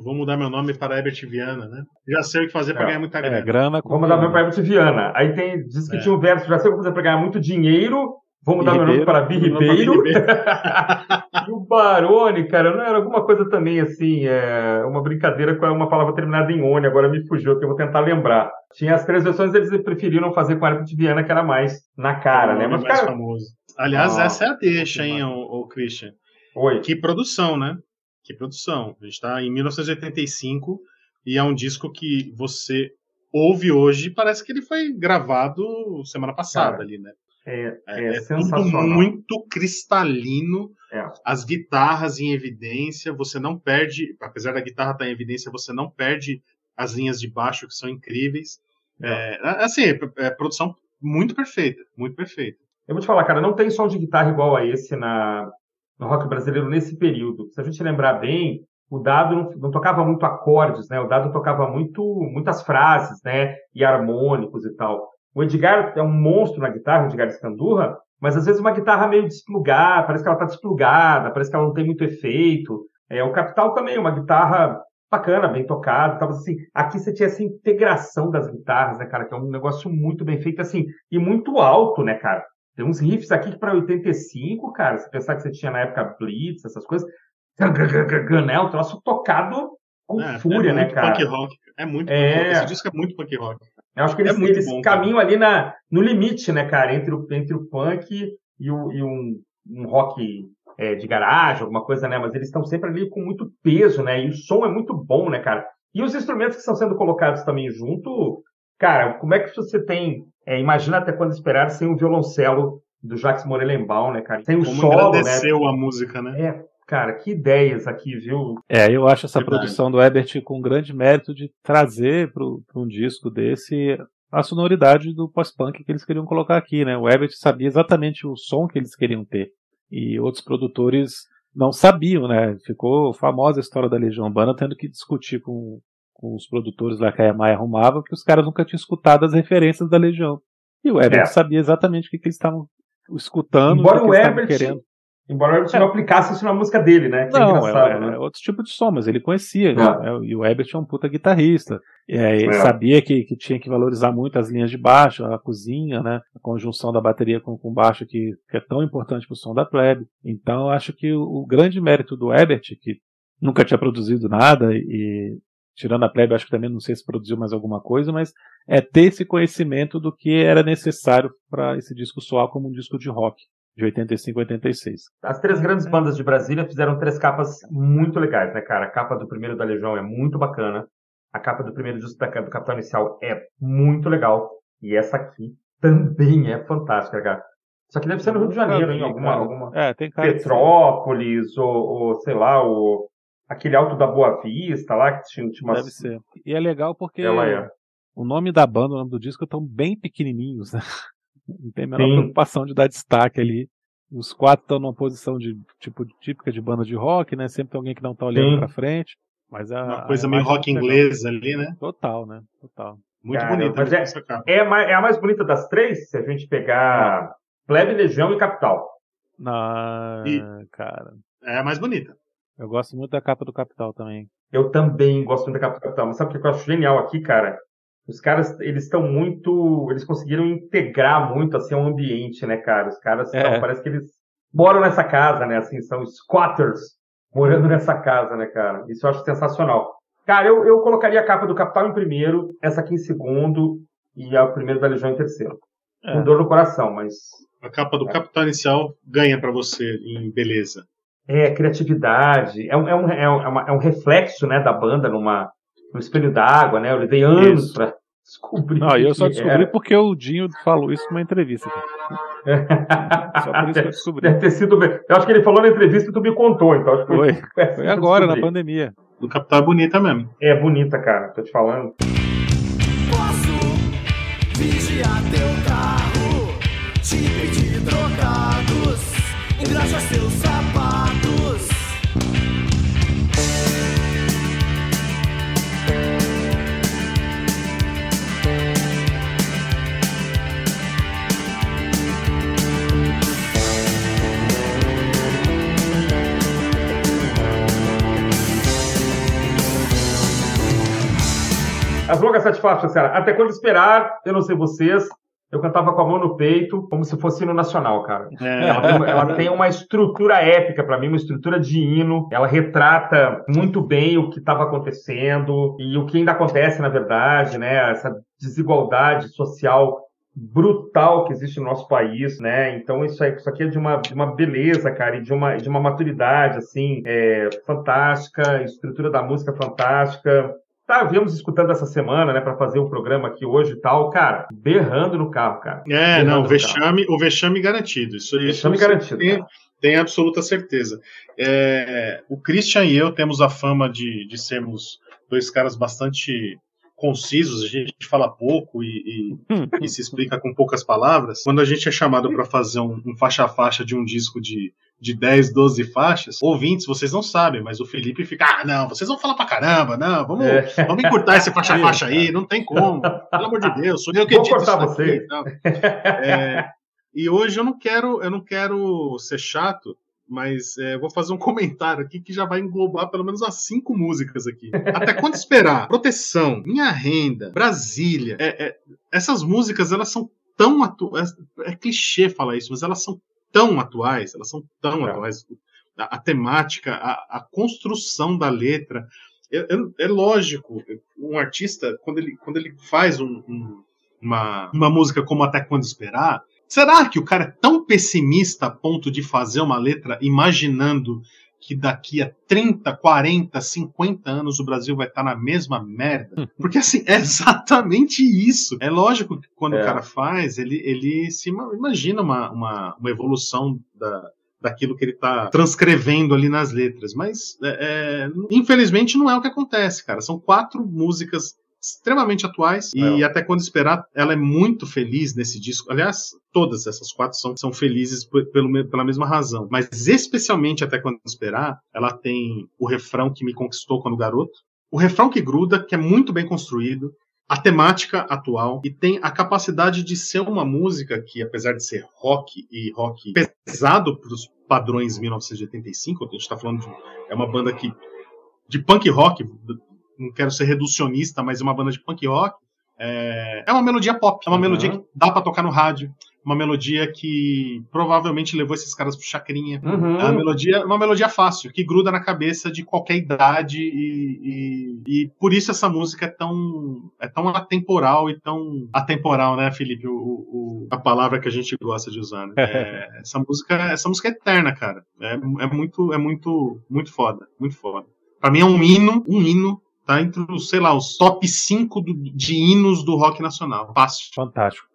Vou mudar meu nome para Herbert Viana, né? Já sei o que fazer para é, ganhar muita grana. É, grana Vou mudar meu nome para Herbert Viana. Aí tem, diz que é. tinha um verso, já sei o que fazer para ganhar muito dinheiro. Vou mudar meu nome para Bi Ribeiro. e o Barone, cara, não era alguma coisa também assim, é, uma brincadeira com uma palavra terminada em One, agora me fugiu, que eu vou tentar lembrar. Tinha as três versões, eles preferiram fazer com Herbert Viana, que era mais na cara, né? Mas, mais cara... famoso. Aliás, ah, essa é a deixa, hein, o, o Christian. Oi. Que produção, né? Que produção. A gente está em 1985 e é um disco que você ouve hoje e parece que ele foi gravado semana passada Cara, ali, né? É, é, é, é sensacional. muito cristalino, é. as guitarras em evidência, você não perde, apesar da guitarra estar em evidência, você não perde as linhas de baixo que são incríveis. É, assim, é, é, produção muito perfeita, muito perfeita. Eu vou te falar, cara, não tem som de guitarra igual a esse na, no rock brasileiro nesse período. Se a gente lembrar bem, o Dado não, não, tocava muito acordes, né? O Dado tocava muito muitas frases, né? E harmônicos e tal. O Edgar é um monstro na guitarra, o Edgar Escandurra, mas às vezes uma guitarra meio desplugada, parece que ela está desplugada, parece que ela não tem muito efeito. É, o Capital também, uma guitarra bacana, bem tocada, tava assim, aqui você tinha essa integração das guitarras, né, cara, que é um negócio muito bem feito, assim, e muito alto, né, cara? Tem uns riffs aqui que para 85, cara, se pensar que você tinha na época Blitz, essas coisas, né, o troço tocado com é, fúria, é né, cara? Punk rock. É muito é... punk rock. Esse disco é muito punk rock. Eu acho que eles, é eles bom, caminham ali na, no limite, né, cara, entre o, entre o punk e, o, e um, um rock é, de garagem, alguma coisa, né? Mas eles estão sempre ali com muito peso, né? E o som é muito bom, né, cara? E os instrumentos que estão sendo colocados também junto, cara, como é que você tem é, imagina até quando esperar sem o violoncelo do Jacques Morelenbaum, né, cara? Tem o Como solo, agradeceu né? a música, né? É, cara, que ideias aqui, viu? É, eu acho essa Verdade. produção do Ebert com grande mérito de trazer para um disco desse a sonoridade do pós-punk que eles queriam colocar aqui, né? O Ebert sabia exatamente o som que eles queriam ter. E outros produtores não sabiam, né? Ficou famosa a história da Legião Urbana tendo que discutir com com os produtores lá que a Yamaha arrumava, que os caras nunca tinham escutado as referências da Legião. E o Herbert é. sabia exatamente o que, que eles estavam escutando, embora o, que Herbert, querendo. Embora o Herbert é. não aplicasse isso na música dele, né? Que é não, é, é, né? é, outro tipo de som, mas ele conhecia. Né? E o Herbert é um puta guitarrista. ele sabia que, que tinha que valorizar muito as linhas de baixo, a cozinha, né? A conjunção da bateria com, com baixo que, que é tão importante para o som da plebe. Então, eu acho que o, o grande mérito do Herbert, que nunca tinha produzido nada e tirando a plebe, acho que também não sei se produziu mais alguma coisa, mas é ter esse conhecimento do que era necessário para esse disco soar como um disco de rock de 85 a 86. As três grandes bandas de Brasília fizeram três capas muito legais, né, cara? A capa do primeiro da Legião é muito bacana. A capa do primeiro disco do Capital Inicial é muito legal. E essa aqui também é fantástica, cara. Só que deve ser no Rio de Janeiro, hein? Alguma, alguma... É, tem Petrópolis, ou, ou, sei lá, o aquele Alto da Boa Vista lá, que tinha, tinha umas... Deve ser. E é legal porque é. o nome da banda, o nome do disco estão bem pequenininhos, né? Não tem a menor Sim. preocupação de dar destaque ali. Os quatro estão numa posição de tipo típica de banda de rock, né? Sempre tem alguém que não está olhando para frente. Mas a, Uma coisa a meio rock inglesa ali, né? Total, né? Total. Muito Cara, bonita. Mas é, é, a, é a mais bonita das três, se a gente pegar Plebe, Legião e Capital. Na, e, cara. É a mais bonita. Eu gosto muito da capa do Capital também. Eu também gosto muito da capa do Capital. Mas sabe o que eu acho genial aqui, cara? Os caras, eles estão muito. Eles conseguiram integrar muito assim o ambiente, né, cara? Os caras é. parece que eles moram nessa casa, né? Assim, são squatters morando nessa casa, né, cara? Isso eu acho sensacional. Cara, eu, eu colocaria a capa do Capital em primeiro, essa aqui em segundo e a primeira da Legião em terceiro. É. Com dor no coração, mas. A capa do é. Capital inicial ganha para você em beleza. É, criatividade. É um, é um, é um, é um reflexo né, da banda numa, no espelho d'água, né? Eu levei anos para descobrir. Não, eu só descobri era. porque o Dinho falou isso numa entrevista. Só por isso que eu descobri. Deve ter sido. Eu acho que ele falou na entrevista e tu me contou, então acho que foi. Foi, foi agora, na pandemia. Do Capital é bonita mesmo. É bonita, cara, tô te falando. Posso vigiar teu carro, te pedir trocados, engraxa seus sapatos. As longas sete faixas, cara. Até quando esperar, eu não sei vocês, eu cantava com a mão no peito, como se fosse hino nacional, cara. É. Ela, tem, ela, tem, uma estrutura épica para mim, uma estrutura de hino. Ela retrata muito bem o que estava acontecendo e o que ainda acontece, na verdade, né? Essa desigualdade social brutal que existe no nosso país, né? Então isso, isso aqui é de uma, de uma beleza, cara, e de uma, de uma maturidade, assim, é, fantástica, estrutura da música fantástica. Tá, viemos escutando essa semana, né, para fazer um programa aqui hoje e tal, cara, berrando no carro, cara. É, não, o vexame, o vexame garantido. Isso, vexame isso garantido. Tem, tem absoluta certeza. É, o Christian e eu temos a fama de, de sermos dois caras bastante concisos, a gente fala pouco e, e, e, se explica com poucas palavras. Quando a gente é chamado para fazer um, um faixa a faixa de um disco de de 10, 12 faixas, ouvintes, vocês não sabem, mas o Felipe fica, ah, não, vocês vão falar pra caramba, não, vamos, é. vamos encurtar esse faixa-faixa aí, não tem como, pelo amor de Deus, sou eu que edito isso você. É, e hoje eu não quero, eu não quero ser chato, mas é, vou fazer um comentário aqui que já vai englobar pelo menos as cinco músicas aqui. Até quando esperar? Proteção, Minha Renda, Brasília, é, é, essas músicas, elas são tão atuais, é, é clichê falar isso, mas elas são tão atuais, elas são tão é. atuais. A, a temática, a, a, construção da letra. É, é, é, lógico, um artista, quando ele, quando ele faz um, um, uma, uma música como Até Quando Esperar, será que o cara é tão pessimista a ponto de fazer uma letra imaginando que daqui a 30, 40, 50 anos o Brasil vai estar na mesma merda. Hum. Porque assim, é exatamente isso. É lógico que quando é. o cara faz, ele, ele se imagina uma, uma, uma evolução da, daquilo que ele está transcrevendo ali nas letras. Mas, é, é, infelizmente, não é o que acontece, cara. São quatro músicas extremamente atuais é. e até quando esperar ela é muito feliz nesse disco aliás todas essas quatro são, são felizes pelo, pela mesma razão mas especialmente até quando esperar ela tem o refrão que me conquistou quando garoto o refrão que gruda que é muito bem construído a temática atual e tem a capacidade de ser uma música que apesar de ser rock e rock pesado para os padrões 1985 a gente está falando de é uma banda que de punk rock não quero ser reducionista, mas é uma banda de punk rock. É, é uma melodia pop, é uma uhum. melodia que dá para tocar no rádio, uma melodia que provavelmente levou esses caras pro chacrinha. Uhum. É uma melodia, uma melodia fácil, que gruda na cabeça de qualquer idade e, e, e, por isso essa música é tão, é tão atemporal e tão atemporal, né, Felipe? O, o a palavra que a gente gosta de usar. Né? É, essa música, essa música é eterna, cara. É, é muito, é muito, muito foda, muito foda. Para mim é um hino, um hino tá entre os, sei lá, os top 5 do, de hinos do rock nacional. Fácil. Fantástico.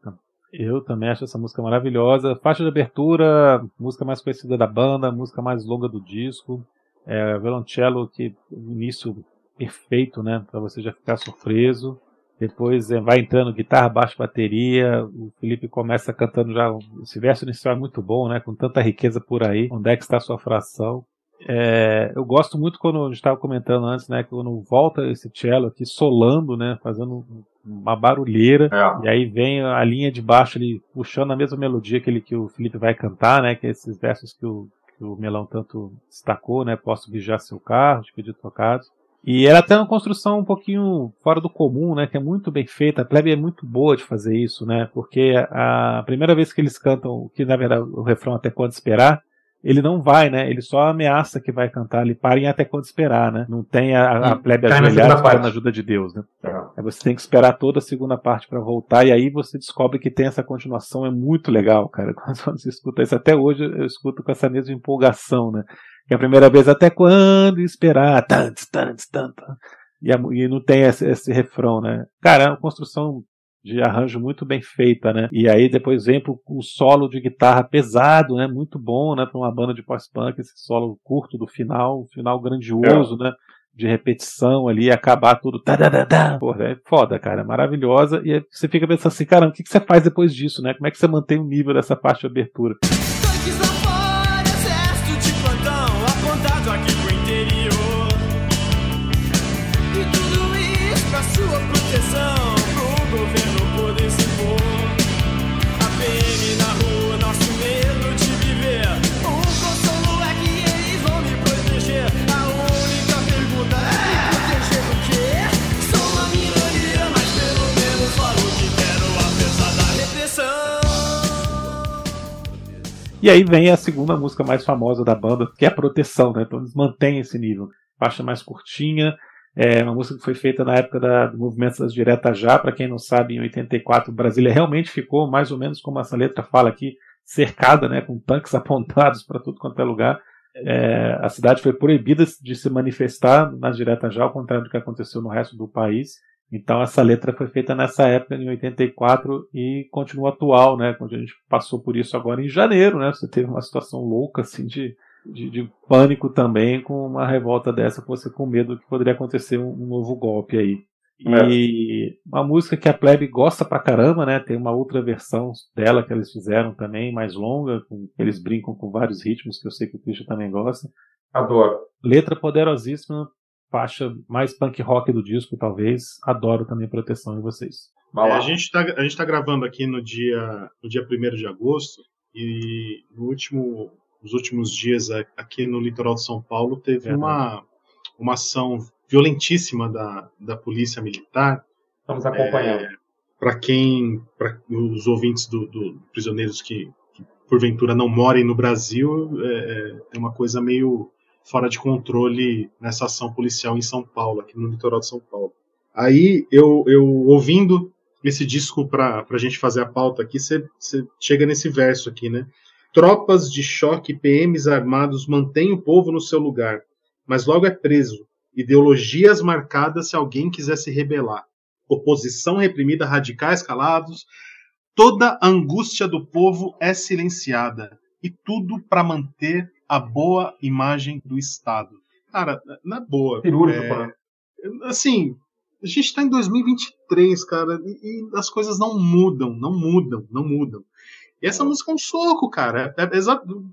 Eu também acho essa música maravilhosa. Faixa de abertura, música mais conhecida da banda, música mais longa do disco. É, violoncello que início perfeito, né, para você já ficar surpreso. Depois é, vai entrando guitarra, baixo, bateria. O Felipe começa cantando já. Esse verso inicial é muito bom, né? Com tanta riqueza por aí. Onde é que está a sua fração? É, eu gosto muito quando a gente estava comentando antes, né? Quando volta esse cello aqui solando, né? Fazendo uma barulheira. É. E aí vem a linha de baixo ali puxando a mesma melodia que, ele, que o Felipe vai cantar, né? Que é esses versos que o, que o Melão tanto destacou, né? Posso vigiar seu carro, de pedir trocado. E ela tem uma construção um pouquinho fora do comum, né? Que é muito bem feita. A plebe é muito boa de fazer isso, né? Porque a primeira vez que eles cantam, que na verdade o refrão até quando esperar, ele não vai, né? Ele só ameaça que vai cantar ali, parem até quando esperar, né? Não tem a, a plebe ajoelhada esperando a ajuda de Deus, né? Uhum. Aí você tem que esperar toda a segunda parte para voltar, e aí você descobre que tem essa continuação, é muito legal, cara. Quando você escuta isso, até hoje eu escuto com essa mesma empolgação, né? Que é a primeira vez, até quando esperar? Tantos, tantos, tantos. E, e não tem esse, esse refrão, né? Cara, é uma construção de arranjo muito bem feita, né? E aí depois vem pro, o solo de guitarra pesado, né? Muito bom, né? Para uma banda de pós-punk, esse solo curto do final, final grandioso, é. né? De repetição ali, acabar tudo. Porra, é foda, cara, é maravilhosa. E aí você fica pensando assim, caramba, o que, que você faz depois disso, né? Como é que você mantém o nível dessa parte de abertura? E aí vem a segunda música mais famosa da banda, que é a Proteção, né? Então eles mantêm esse nível. Faixa mais curtinha, é uma música que foi feita na época da, do movimento das Diretas Já. Para quem não sabe, em 84, Brasília realmente ficou mais ou menos como essa letra fala aqui, cercada, né, com tanques apontados para tudo quanto é lugar. É, a cidade foi proibida de se manifestar nas Diretas Já, ao contrário do que aconteceu no resto do país. Então essa letra foi feita nessa época, em 84, e continua atual, né? Quando a gente passou por isso agora em janeiro, né? Você teve uma situação louca, assim, de, de, de pânico também, com uma revolta dessa, com você com medo que poderia acontecer um, um novo golpe aí. E é. uma música que a Plebe gosta pra caramba, né? Tem uma outra versão dela que eles fizeram também, mais longa, com, eles brincam com vários ritmos, que eu sei que o Christian também gosta. Adoro. Letra poderosíssima, faixa mais punk rock do disco, talvez. Adoro também Proteção em vocês. É, a, gente está a gente tá gravando aqui no dia, no dia 1 de agosto e no último, nos últimos dias aqui no litoral de São Paulo teve é, uma, uma ação violentíssima da, da polícia militar. Estamos acompanhando. É, para quem, para os ouvintes do, do prisioneiros que, que, porventura não morem no Brasil, é, é uma coisa meio fora de controle nessa ação policial em São Paulo, aqui no litoral de São Paulo. Aí eu, eu ouvindo esse disco para a gente fazer a pauta aqui, você chega nesse verso aqui, né? Tropas de choque PMs armados mantêm o povo no seu lugar, mas logo é preso. Ideologias marcadas se alguém quiser se rebelar. Oposição reprimida, radicais calados. Toda a angústia do povo é silenciada. E tudo para manter a boa imagem do Estado. Cara, na boa. Cirúrgico, é, né? Assim, a gente está em 2023, cara, e, e, as coisas não mudam, não mudam, não mudam. E essa música é um soco, cara. É, é, exato.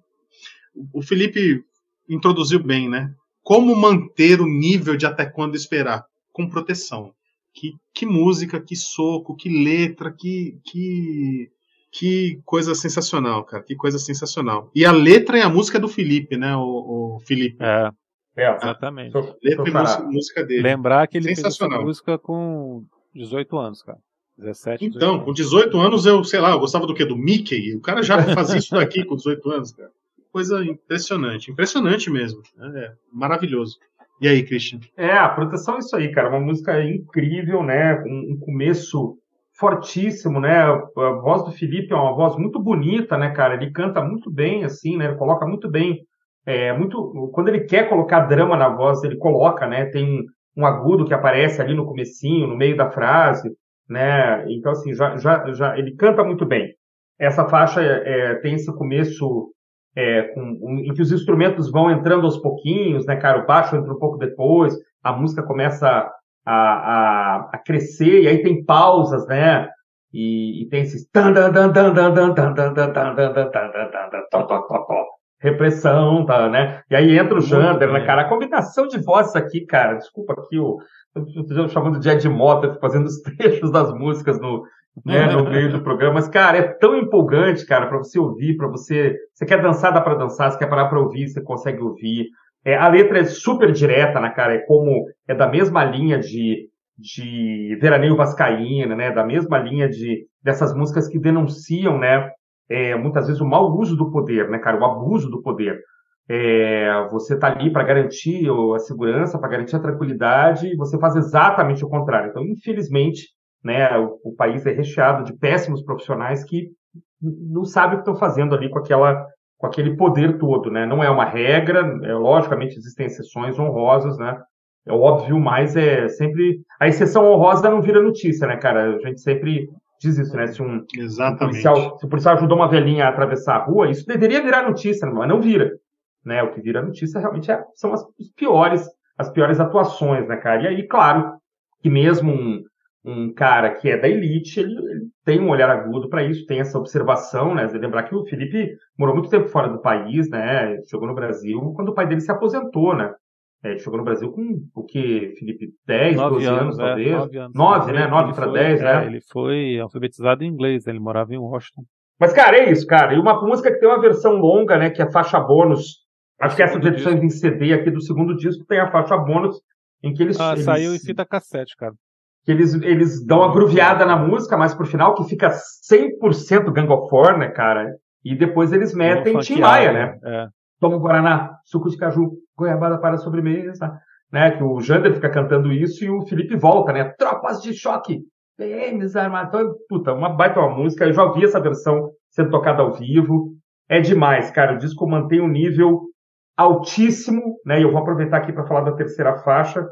O Felipe introduziu bem, né? Como manter o nível de até quando esperar? Com proteção. Que, que música, que soco, que letra, que, que que coisa sensacional, cara. Que coisa sensacional. E a letra e a música é do Felipe, né? O, o Felipe. É. É, exatamente. A letra e música, música, dele. Lembrar que ele fez essa música com 18 anos, cara. 17, 18 Então, anos. com 18 anos eu, sei lá, eu gostava do quê? Do Mickey? O cara já fazia isso daqui com 18 anos, cara. Coisa impressionante. Impressionante mesmo. É, maravilhoso. E aí, Christian? É, a proteção é isso aí, cara. Uma música incrível, né? Um, um começo fortíssimo, né? A voz do Felipe é uma voz muito bonita, né, cara? Ele canta muito bem, assim, né? Ele coloca muito bem, é, muito. Quando ele quer colocar drama na voz, ele coloca, né? Tem um agudo que aparece ali no comecinho, no meio da frase, né? Então assim, já, já, já ele canta muito bem. Essa faixa é, tem esse começo é, com, um, em que os instrumentos vão entrando aos pouquinhos, né, cara? O baixo entra um pouco depois, a música começa a, a, a crescer, e aí tem pausas, né? E, e tem esses repressão, tá, né? E aí entra o Jander, né, cara? A combinação de vozes aqui, cara, desculpa aqui, o, eu chamando de Ed Mota, fazendo os trechos das músicas no, né, no meio do programa. Mas, cara, é tão empolgante, cara, para você ouvir, para você. Você quer dançar, dá para dançar, você quer parar para ouvir, você consegue ouvir. É, a letra é super direta, né, cara? É como. É da mesma linha de, de Veraneio Vascaína, né? Da mesma linha de dessas músicas que denunciam, né? É, muitas vezes o mau uso do poder, né, cara? O abuso do poder. É, você está ali para garantir a segurança, para garantir a tranquilidade, e você faz exatamente o contrário. Então, infelizmente, né, o, o país é recheado de péssimos profissionais que não sabem o que estão fazendo ali com aquela com aquele poder todo, né? Não é uma regra, é, logicamente existem exceções honrosas, né? É óbvio, mas é sempre a exceção honrosa não vira notícia, né, cara? A gente sempre diz isso, né? Se um, um policial, se o policial ajudou uma velhinha a atravessar a rua, isso deveria virar notícia, mas não vira, né? O que vira notícia realmente é, são as, piores, as piores atuações, né, cara? E aí, claro, que mesmo um, um cara que é da elite, ele, ele tem um olhar agudo para isso, tem essa observação, né? Lembrar que o Felipe morou muito tempo fora do país, né? Chegou no Brasil quando o pai dele se aposentou, né? É, chegou no Brasil com o que, Felipe? 10, 12 anos, anos é, talvez? 9, anos. 9 né? 9 para 10, né? É, ele foi alfabetizado em inglês, ele morava em Washington. Mas, cara, é isso, cara. E uma música que tem uma versão longa, né? Que é faixa bônus. Acho que essas edições em CD aqui do segundo disco tem a faixa bônus em que eles. Ah, eles... saiu em fita cassete, cara que eles, eles dão uma grooveada na música, mas pro final que fica 100% Gang of Four, né, cara? E depois eles metem Tim Maia, né? É. Toma um Guaraná, suco de caju, goiabada para a sobremesa, né? Que o Jander fica cantando isso e o Felipe volta, né? Tropas de choque, PMs armados. Então, puta, uma baita uma música. Eu já ouvi essa versão sendo tocada ao vivo. É demais, cara. O disco mantém um nível altíssimo, né? E eu vou aproveitar aqui para falar da terceira faixa.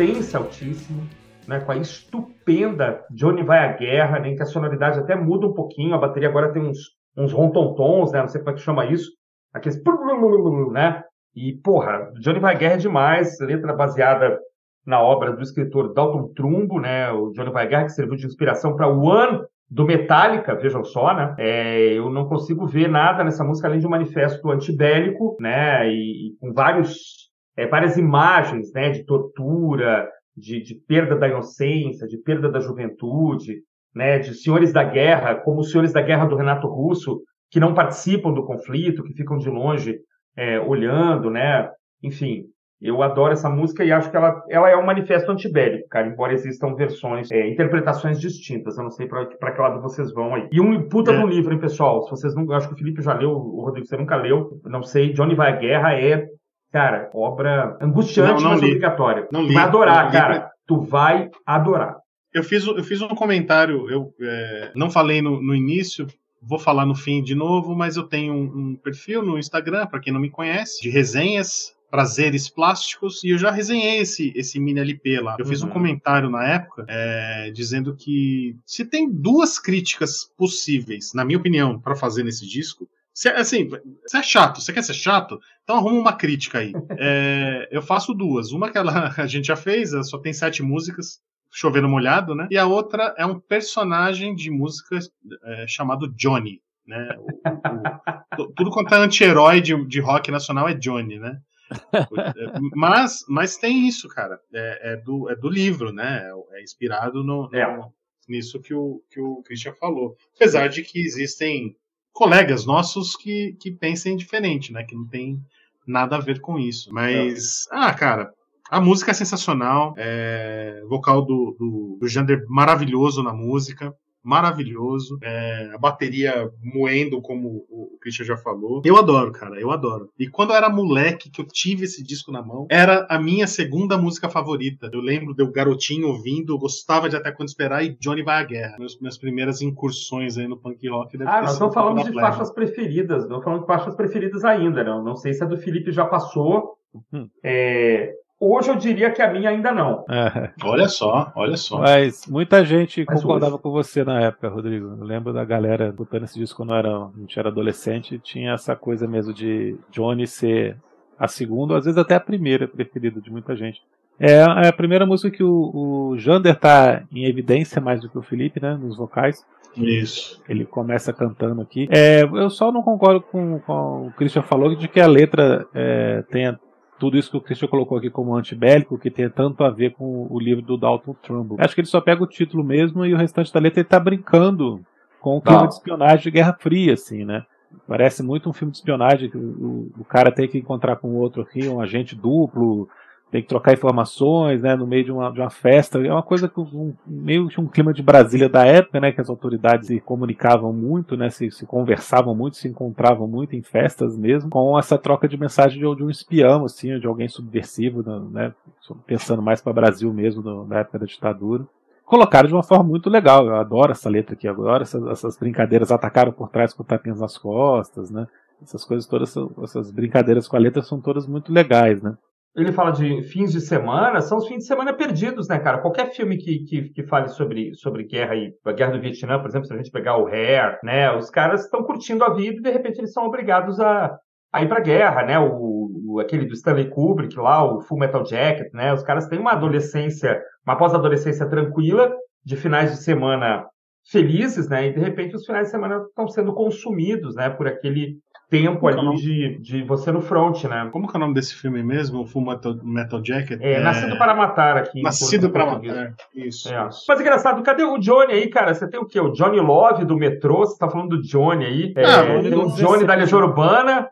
Mantém-se altíssimo, né, com a estupenda Johnny Vai à Guerra, né, em que a sonoridade até muda um pouquinho, a bateria agora tem uns, uns rontontons, né, não sei como é que chama isso, aqueles... Né, e, porra, Johnny Vai à Guerra é demais, letra baseada na obra do escritor Dalton Trumbo, né, o Johnny Vai à Guerra, que serviu de inspiração para One, do Metallica, vejam só, né? É, eu não consigo ver nada nessa música além de um manifesto antibélico, né? E, e com vários é, várias imagens né, de tortura, de, de, perda da inocência, de perda da juventude, né, de senhores da guerra, como os senhores da guerra do Renato Russo, que não participam do conflito, que ficam de longe é, olhando, né? Enfim, eu adoro essa música e acho que ela, ela é um manifesto antibélico, cara, embora existam versões, é, interpretações distintas. Eu não sei para que lado vocês vão aí. E um puta é. do livro, hein, pessoal? Se vocês não. Acho que o Felipe já leu, o Rodrigo, você nunca leu. Não sei, Johnny Vai à Guerra é Cara, obra angustiante, não, não mas li. obrigatória. Não li. Tu vai adorar, li, cara. Tu vai adorar. Eu fiz, eu fiz um comentário, eu é, não falei no, no, início, vou falar no fim de novo, mas eu tenho um, um perfil no Instagram, para quem não me conhece, de resenhas, prazeres plásticos, e eu já resenhei esse, esse mini LP lá. Eu uhum. fiz um uhum. comentário na época é, dizendo que se tem duas críticas possíveis, na minha opinião, para fazer nesse disco, se, assim, você é chato, você quer ser chato? Então arruma uma crítica aí. É, eu faço duas. Uma que ela, a gente já fez, só tem sete músicas, chovendo molhado, né? E a outra é um personagem de música é, chamado Johnny. Né? O, o, tudo quanto é anti-herói de, de rock nacional é Johnny, né? mas, mas tem isso, cara. É, é, do, é do livro, né? É inspirado no, no, é. nisso que o, que o Christian falou. Apesar de que existem colegas nossos que, que pensem diferente, né? Que não tem nada a ver com isso. Mas, é. ah, cara, a música é sensacional. É, vocal do, do, do Jander maravilhoso na música maravilhoso. É, a bateria moendo, como o Christian já falou. Eu adoro, cara, eu adoro. E quando eu era moleque, que eu tive esse disco na mão, era a minha segunda música favorita. Eu lembro de eu garotinho ouvindo, gostava de Até Quando Esperar e Johnny Vai à Guerra. Meus, minhas primeiras incursões aí no punk rock. Ah, nós estamos falando de faixas preferidas, não falando de faixas preferidas ainda, não. Não sei se a do Felipe já passou. Uhum. É, Hoje eu diria que a minha ainda não. É. Olha só, olha só. Mas muita gente Mas concordava hoje. com você na época, Rodrigo. Eu lembro da galera botando esse disco quando era, a gente era adolescente, tinha essa coisa mesmo de Johnny ser a segunda, ou às vezes até a primeira preferida de muita gente. É, é a primeira música que o, o Jander tá em evidência mais do que o Felipe, né, nos vocais. Isso. Ele começa cantando aqui. É, eu só não concordo com, com o Christian falou de que a letra é, tenha tudo isso que o Christian colocou aqui como antibélico, que tem tanto a ver com o livro do Dalton Trumbull. Acho que ele só pega o título mesmo e o restante da letra ele tá brincando com o clima de espionagem de Guerra Fria, assim, né? Parece muito um filme de espionagem que o, o cara tem que encontrar com o outro aqui, um agente duplo, tem que trocar informações, né, no meio de uma, de uma festa. É uma coisa que um, meio que um clima de Brasília da época, né, que as autoridades se comunicavam muito, né, se, se conversavam muito, se encontravam muito em festas mesmo, com essa troca de mensagem de, de um espião, assim, de alguém subversivo, né, pensando mais para Brasil mesmo no, na época da ditadura. Colocaram de uma forma muito legal. Eu adoro essa letra aqui, agora essas, essas brincadeiras atacaram por trás com tapinhas nas costas, né? Essas coisas todas, essas brincadeiras com a letra são todas muito legais, né? Ele fala de fins de semana, são os fins de semana perdidos, né, cara? Qualquer filme que, que, que fale sobre, sobre guerra e a guerra do Vietnã, por exemplo, se a gente pegar o Hair, né? Os caras estão curtindo a vida e de repente eles são obrigados a, a ir pra guerra, né? O, o, aquele do Stanley Kubrick lá, o Full Metal Jacket, né? Os caras têm uma adolescência, uma pós-adolescência tranquila, de finais de semana felizes, né? E de repente os finais de semana estão sendo consumidos, né? Por aquele tempo Como é ali de, de você no front, né? Como que é o nome desse filme mesmo? O Full Metal, Metal Jacket? É, é... Nascido para Matar aqui. Nascido para Matar, isso, é. isso. Mas engraçado, cadê o Johnny aí, cara? Você tem o quê? O Johnny Love do metrô? Você tá falando do Johnny aí? É, ah, tem o Johnny da Legião Urbana.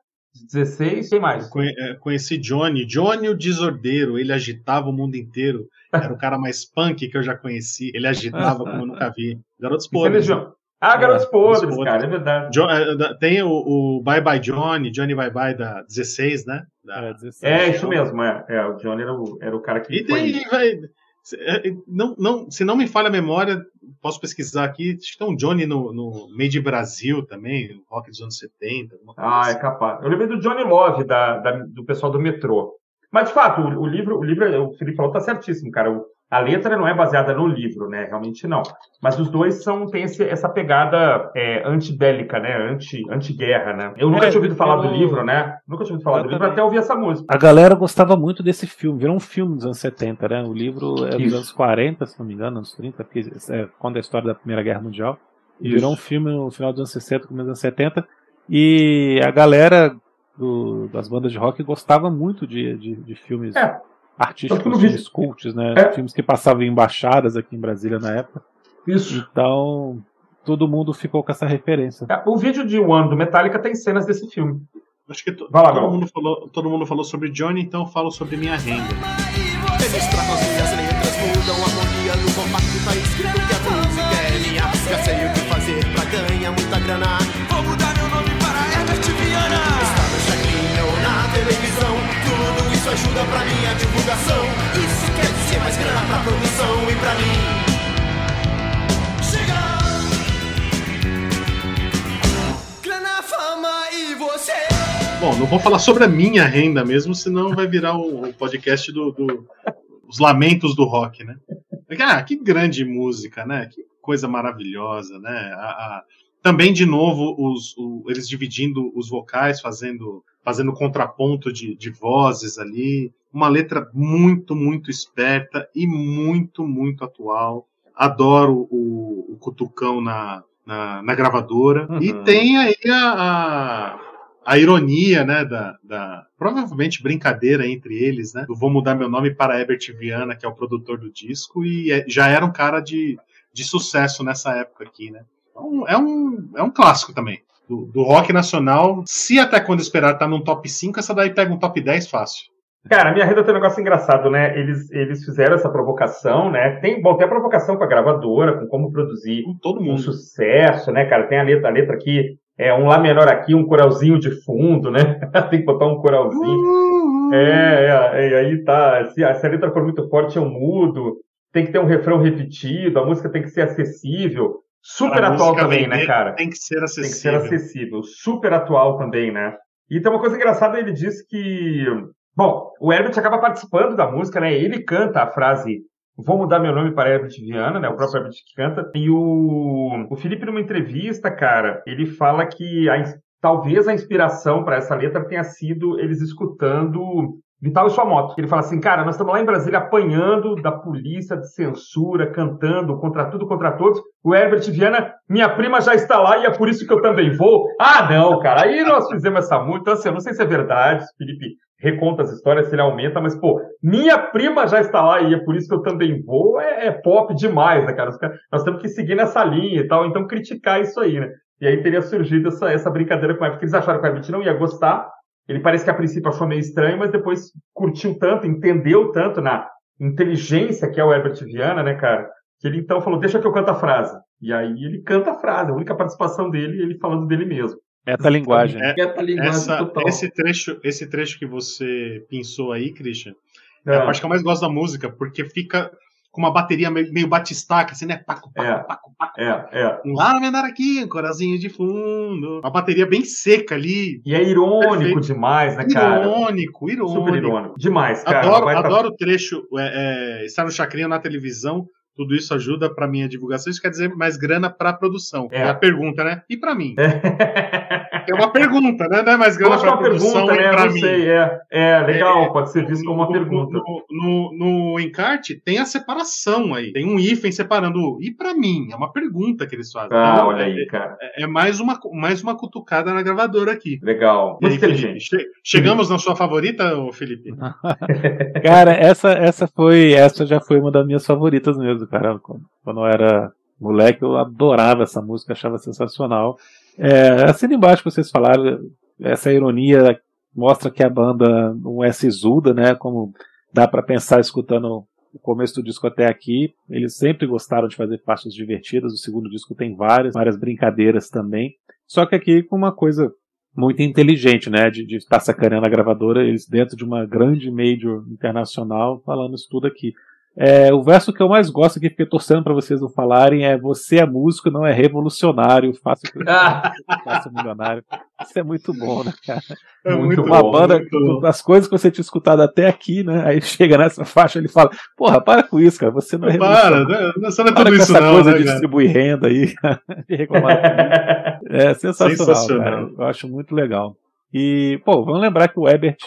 16, quem mais? É, conheci Johnny, Johnny o Desordeiro, ele agitava o mundo inteiro. Era o cara mais punk que eu já conheci. Ele agitava como eu nunca vi. Garotos Podres. Ah, Garotos é, Podres, cara, é verdade. John, é, tem o, o, Bye Bye Johnny, Johnny Bye Bye da 16, né? Da, é, 16, é, isso mesmo, é. é. O Johnny era o, era o cara que. E tem, vai, não, não, se não me falha a memória, posso pesquisar aqui. Acho que tem um Johnny no, no Made Brasil também, rock dos anos 70. Ah, assim. é capaz. Eu lembrei do Johnny Love, da, da, do pessoal do metrô. Mas, de fato, o, o livro, o livro, o Felipe falou, tá certíssimo, cara. O, a letra não é baseada no livro, né? Realmente não. Mas os dois são têm esse, essa pegada é, antibélica, né? Anti, anti-guerra, né? Eu nunca é, tinha ouvido falar eu... do livro, né? Nunca tinha ouvido falar do livro até ouvir essa música. A galera gostava muito desse filme. Virou um filme dos anos 70, né? O livro é dos Isso. anos 40, se não me engano, anos 30, porque é, conta a história da Primeira Guerra Mundial. E virou um filme no final dos anos 60, começo dos anos 70. E a galera do, das bandas de rock gostava muito de, de, de filmes é artísticos, filmes cults, né? É. Filmes que passavam em embaixadas aqui em Brasília na época. Isso. Então, todo mundo ficou com essa referência. É, o vídeo de One do Metallica tem cenas desse filme. Acho que to, lá, todo, mundo falou, todo mundo falou sobre Johnny, então eu falo sobre minha renda. Eles trocam as letras, mudam a harmonia no compacto, tá escrito que a música é minha. Já sei o que fazer pra ganhar muita grana. Pra minha divulgação. Isso quer dizer mais grana pra produção e pra mim. Chega! Grana, fama e você. Bom, não vou falar sobre a minha renda mesmo, senão vai virar o um, podcast do, do, os lamentos do rock, né? Ah, que grande música, né? Que coisa maravilhosa, né? A, a, também, de novo, os, o, eles dividindo os vocais, fazendo fazendo contraponto de, de vozes ali. Uma letra muito, muito esperta e muito, muito atual. Adoro o, o cutucão na, na, na gravadora. Uhum. E tem aí a, a, a, ironia, né, da, da provavelmente brincadeira entre eles, né? Do Vou Mudar Meu Nome para Herbert Viana, que é o produtor do disco, e é, já era um cara de, de sucesso nessa época aqui, né? Então, é um, é um clássico também do, do rock nacional. Se até quando esperar tá num top 5, essa daí pega um top 10 fácil. Cara, a minha rede tem um negócio engraçado, né? Eles, eles fizeram essa provocação, né? Tem, bom, tem a provocação com a gravadora, com como produzir com todo mundo. um sucesso, né, cara? Tem a letra, a letra aqui, é um Lá menor aqui, um coralzinho de fundo, né? tem que botar um coralzinho. Uhum. É, é, e aí tá. Se se a letra for muito forte, eu mudo. Tem que ter um refrão repetido, a música tem que ser acessível. Super atual também, né, cara? Tem que ser acessível. Tem que ser acessível. Super atual também, né? E tem uma coisa engraçada, ele disse que Bom, o Herbert acaba participando da música, né? Ele canta a frase Vou mudar meu nome para Herbert Viana, né? O próprio Herbert que canta. E o, o Felipe, numa entrevista, cara, ele fala que a, talvez a inspiração para essa letra tenha sido eles escutando Vital e sua moto. Ele fala assim, cara, nós estamos lá em Brasília apanhando da polícia, de censura, cantando contra tudo, contra todos. O Herbert Viana, minha prima já está lá e é por isso que eu também vou. Ah, não, cara, aí nós fizemos essa multa. Então, assim, eu não sei se é verdade, Felipe reconta as histórias, ele aumenta, mas, pô, minha prima já está lá e é por isso que eu também vou, é, é pop demais, né, cara? Nós temos que seguir nessa linha e tal, então criticar isso aí, né? E aí teria surgido essa, essa brincadeira com o porque eles acharam que o Herbert não ia gostar, ele parece que a princípio achou meio estranho, mas depois curtiu tanto, entendeu tanto na inteligência que é o Herbert Viana, né, cara? Que ele então falou, deixa que eu canto a frase. E aí ele canta a frase, a única participação dele, ele falando dele mesmo. Metalinguagem. É, Metalinguagem essa, total. Esse trecho, esse trecho que você pensou aí, Christian, é. é a parte que eu mais gosto da música, porque fica com uma bateria meio, meio batistaca, assim, né? Paco, paco, é, paco, paco. É, é. Um lá menor aqui, um corazinho de fundo. Uma bateria bem seca ali. E é irônico Perfeito. demais, né, cara? Irônico, irônico. Super irônico. Demais, cara. Adoro, adoro o trecho, é, é, estar no Chacrinha na televisão, tudo isso ajuda para minha divulgação. Isso quer dizer mais grana para a produção. É. é. a pergunta, né? E para mim? É. uma pergunta, né? Não é mais grana para a produção pergunta, né? para mim. Sei, é. é legal, é, pode ser visto como uma pergunta. No, no, no, encarte tem a separação aí. Tem um hífen separando e para mim. É uma pergunta que eles fazem. Ah, então, olha aí, cara. É, é, mais, uma, mais uma cutucada na gravadora aqui. Legal. Muito inteligente. Che chegamos na sua favorita, Felipe? cara, essa, essa foi. Essa já foi uma das minhas favoritas mesmo cara. Quando eu era moleque, eu adorava essa música, achava sensacional. É, assim embaixo que vocês falaram, essa ironia mostra que a banda não é sisuda, né? Como dá para pensar escutando o começo do disco até aqui. Eles sempre gostaram de fazer faixas divertidas. O segundo disco tem várias, várias brincadeiras também. Só que aqui com uma coisa muito inteligente, né? De, de estar sacaneando a gravadora, eles dentro de uma grande major internacional, falando isso tudo aqui. É, o verso que eu mais gosto, que fiquei torcendo para vocês não falarem, é Você é músico, não é revolucionário, faça o que faça milionário. Isso é muito bom, né, cara? É muito Uma bom, banda, muito das coisas que você tinha escutado até aqui, né? Aí chega nessa faixa ele fala: Porra, para com isso, cara. Você não é Para, né? você não é tudo isso, essa não. coisa né, de distribuir renda aí, de reclamar. é sensacional, sensacional, cara. Eu acho muito legal. E, pô, vamos lembrar que o Ebert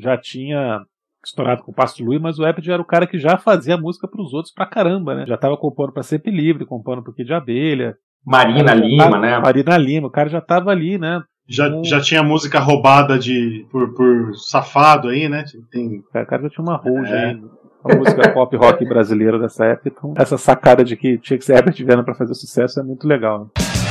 já tinha estourado com o Passo Lui, mas o Ebert era o cara que já fazia música para os outros pra caramba, né? Já tava compondo para Sempre Livre, compondo pro Kid de Abelha. Marina Lima, tava, né? Marina Lima, o cara já tava ali, né? Já, um... já tinha música roubada de por, por safado aí, né? Tem... O cara já tinha uma rouja é. aí. A música pop rock brasileira dessa época. Então, essa sacada de que tinha que ser Herbert Viana para fazer sucesso é muito legal. Né?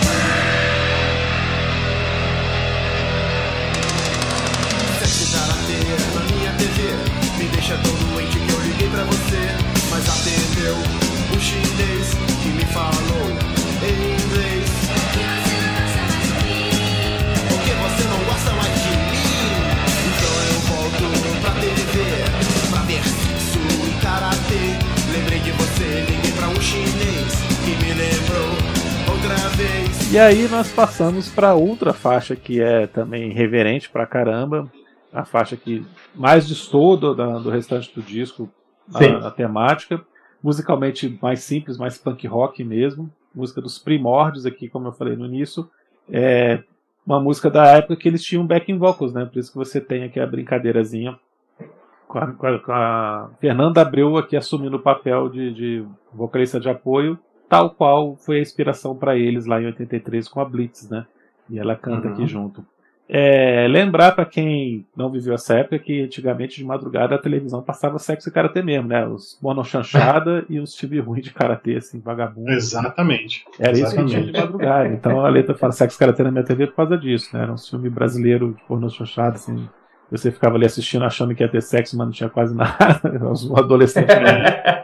E aí nós passamos para outra faixa que é também reverente pra caramba, a faixa que mais distou do, do restante do disco, a, a, temática, musicalmente mais simples, mais punk rock mesmo, música dos primórdios aqui, como eu falei no início, é uma música da época que eles tinham backing vocals, né? Por isso que você tem aqui a brincadeirazinha com a, com a, com a Fernanda Abreu aqui assumindo o papel de, de vocalista de apoio tal qual foi a inspiração para eles lá em 83 com a Blitz, né? E ela canta uhum. aqui junto. É, lembrar para quem não viveu essa época que antigamente de madrugada a televisão passava sexo e karatê mesmo, né? Os monochanchada e os time ruim de karatê, assim, vagabundo. Exatamente. Era Exatamente. isso que tinha de madrugada. Então a letra fala sexo e karatê na minha TV por causa disso, né? Era um filme brasileiro de pornô chanchada, assim. Você ficava ali assistindo achando que ia ter sexo, mas não tinha quase nada. Os adolescentes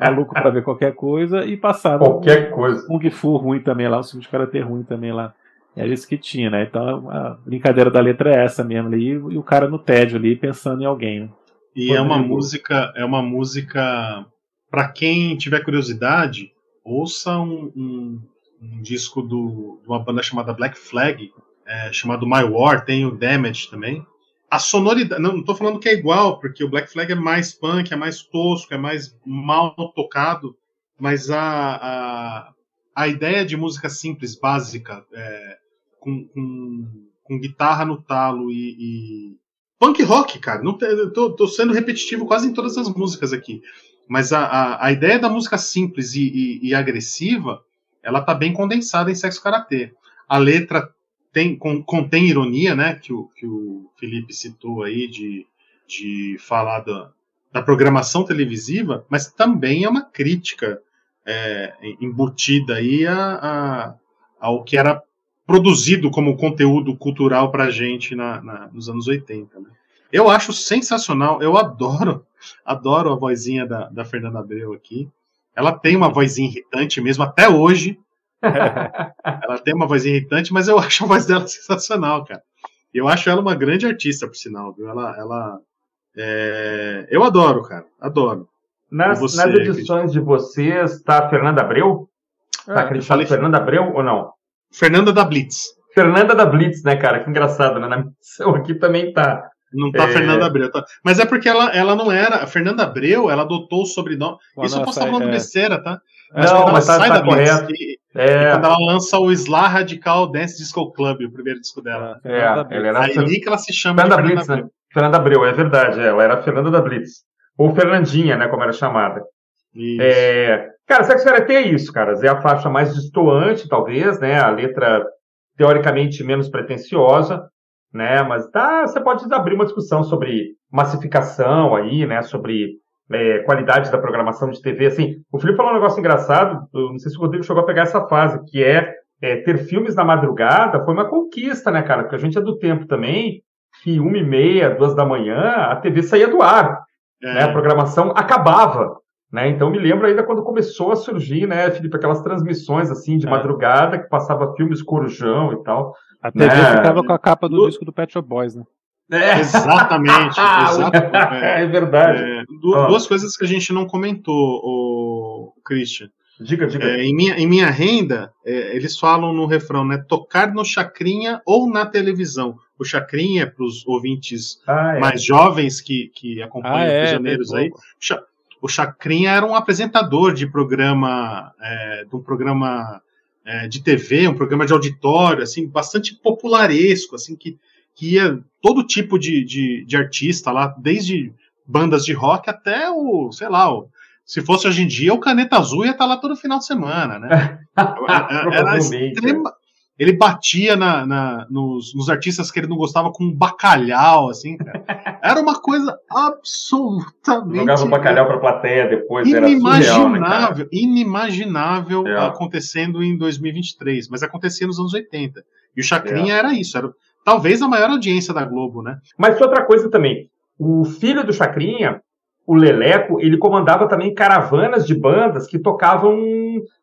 maluco para ver qualquer coisa e passava qualquer um, coisa. Kung Fu ruim também lá, um filme de karatê ruim também lá. Era isso que tinha, né? Então a brincadeira da letra é essa mesmo ali, e o cara no tédio ali pensando em alguém. Né? E é uma música, é uma música para quem tiver curiosidade, ouça um, um, um disco do, de uma banda chamada Black Flag, é, chamado My War, tem o Damage também. A sonoridade. Não, tô falando que é igual, porque o Black Flag é mais punk, é mais tosco, é mais mal tocado, mas a, a, a ideia de música simples, básica, é, com, com, com, guitarra no talo e, e, Punk rock, cara. Não tô, tô, sendo repetitivo quase em todas as músicas aqui. Mas a, a, a ideia da música simples e, e, e, agressiva, ela tá bem condensada em Sexo Karatê. A letra tem, com, contém ironia, né? Que o, que o Felipe citou aí de, de falar da, da programação televisiva, mas também é uma crítica é, embutida aí a, a, ao que era produzido como conteúdo cultural para a gente na, na, nos anos 80. Né? Eu acho sensacional, eu adoro, adoro a vozinha da, da Fernanda Abreu aqui. Ela tem uma vozinha irritante mesmo, até hoje. Ela tem uma vozinha irritante, mas eu acho a voz dela sensacional, cara. Eu acho ela uma grande artista, por sinal, viu? Ela, ela é... eu adoro, cara, adoro. Nas, você, nas edições de vocês, está a Fernanda Abreu? Está ah, acreditado Fernanda Abreu ou não? Fernanda da Blitz. Fernanda da Blitz, né, cara? Que engraçado, né? Na missão aqui também tá. Não tá é... Fernanda Abreu, tá? Mas é porque ela, ela não era. A Fernanda Abreu, ela adotou o sobrenome. Quando Isso eu posso estar falando é... besteira, tá? não, mas tá, sai tá da correto. Blitz, e, é... quando ela lança o Sla Radical Dance Disco Club, o primeiro disco dela. É, ela era Aí Fer... que ela se chama Fernanda, Fernanda Blitz, né? Abreu. Né? Fernanda Abreu, é verdade. Ela era Fernanda da Blitz. Ou Fernandinha, né? Como era chamada. Isso. É, cara, Sexo Karate é isso, cara. É a faixa mais destoante, talvez, né? A letra teoricamente menos pretensiosa, né? Mas tá, você pode abrir uma discussão sobre massificação aí, né? Sobre é, qualidade da programação de TV. Assim, o Felipe falou um negócio engraçado. Não sei se o Rodrigo chegou a pegar essa fase, que é, é ter filmes na madrugada foi uma conquista, né, cara? Porque a gente é do tempo também que uma e meia, duas da manhã, a TV saía do ar. É. Né? A programação acabava. Né? Então me lembro ainda quando começou a surgir, né, Felipe, aquelas transmissões assim de é. madrugada que passava filmes Corujão e tal. A TV né? ficava com a capa do, disco do Pet Shop Boys, né? É. Exatamente, exatamente. É verdade. É, duas coisas que a gente não comentou, o Christian. Diga, diga. É, em, minha, em minha renda, é, eles falam no refrão, né? Tocar no chacrinha ou na televisão. O chacrinha, para os ouvintes ah, é. mais jovens que, que acompanham ah, os é, prisioneiros aí, o Chacrinha era um apresentador de programa, é, de um programa é, de TV, um programa de auditório, assim, bastante popularesco, assim, que, que ia todo tipo de, de, de artista lá, desde bandas de rock até o, sei lá, o, se fosse hoje em dia, o Caneta Azul ia estar lá todo final de semana, né? era, era extrema, ele batia na, na nos, nos, artistas que ele não gostava com um bacalhau, assim, cara. Era uma coisa absolutamente. Jogava um bacalhau pra plateia depois, inimaginável, surreal, né, Inimaginável é. acontecendo em 2023, mas acontecia nos anos 80. E o Chacrinha é. era isso, era talvez a maior audiência da Globo, né? Mas outra coisa também. O filho do Chacrinha, o Leleco, ele comandava também caravanas de bandas que tocavam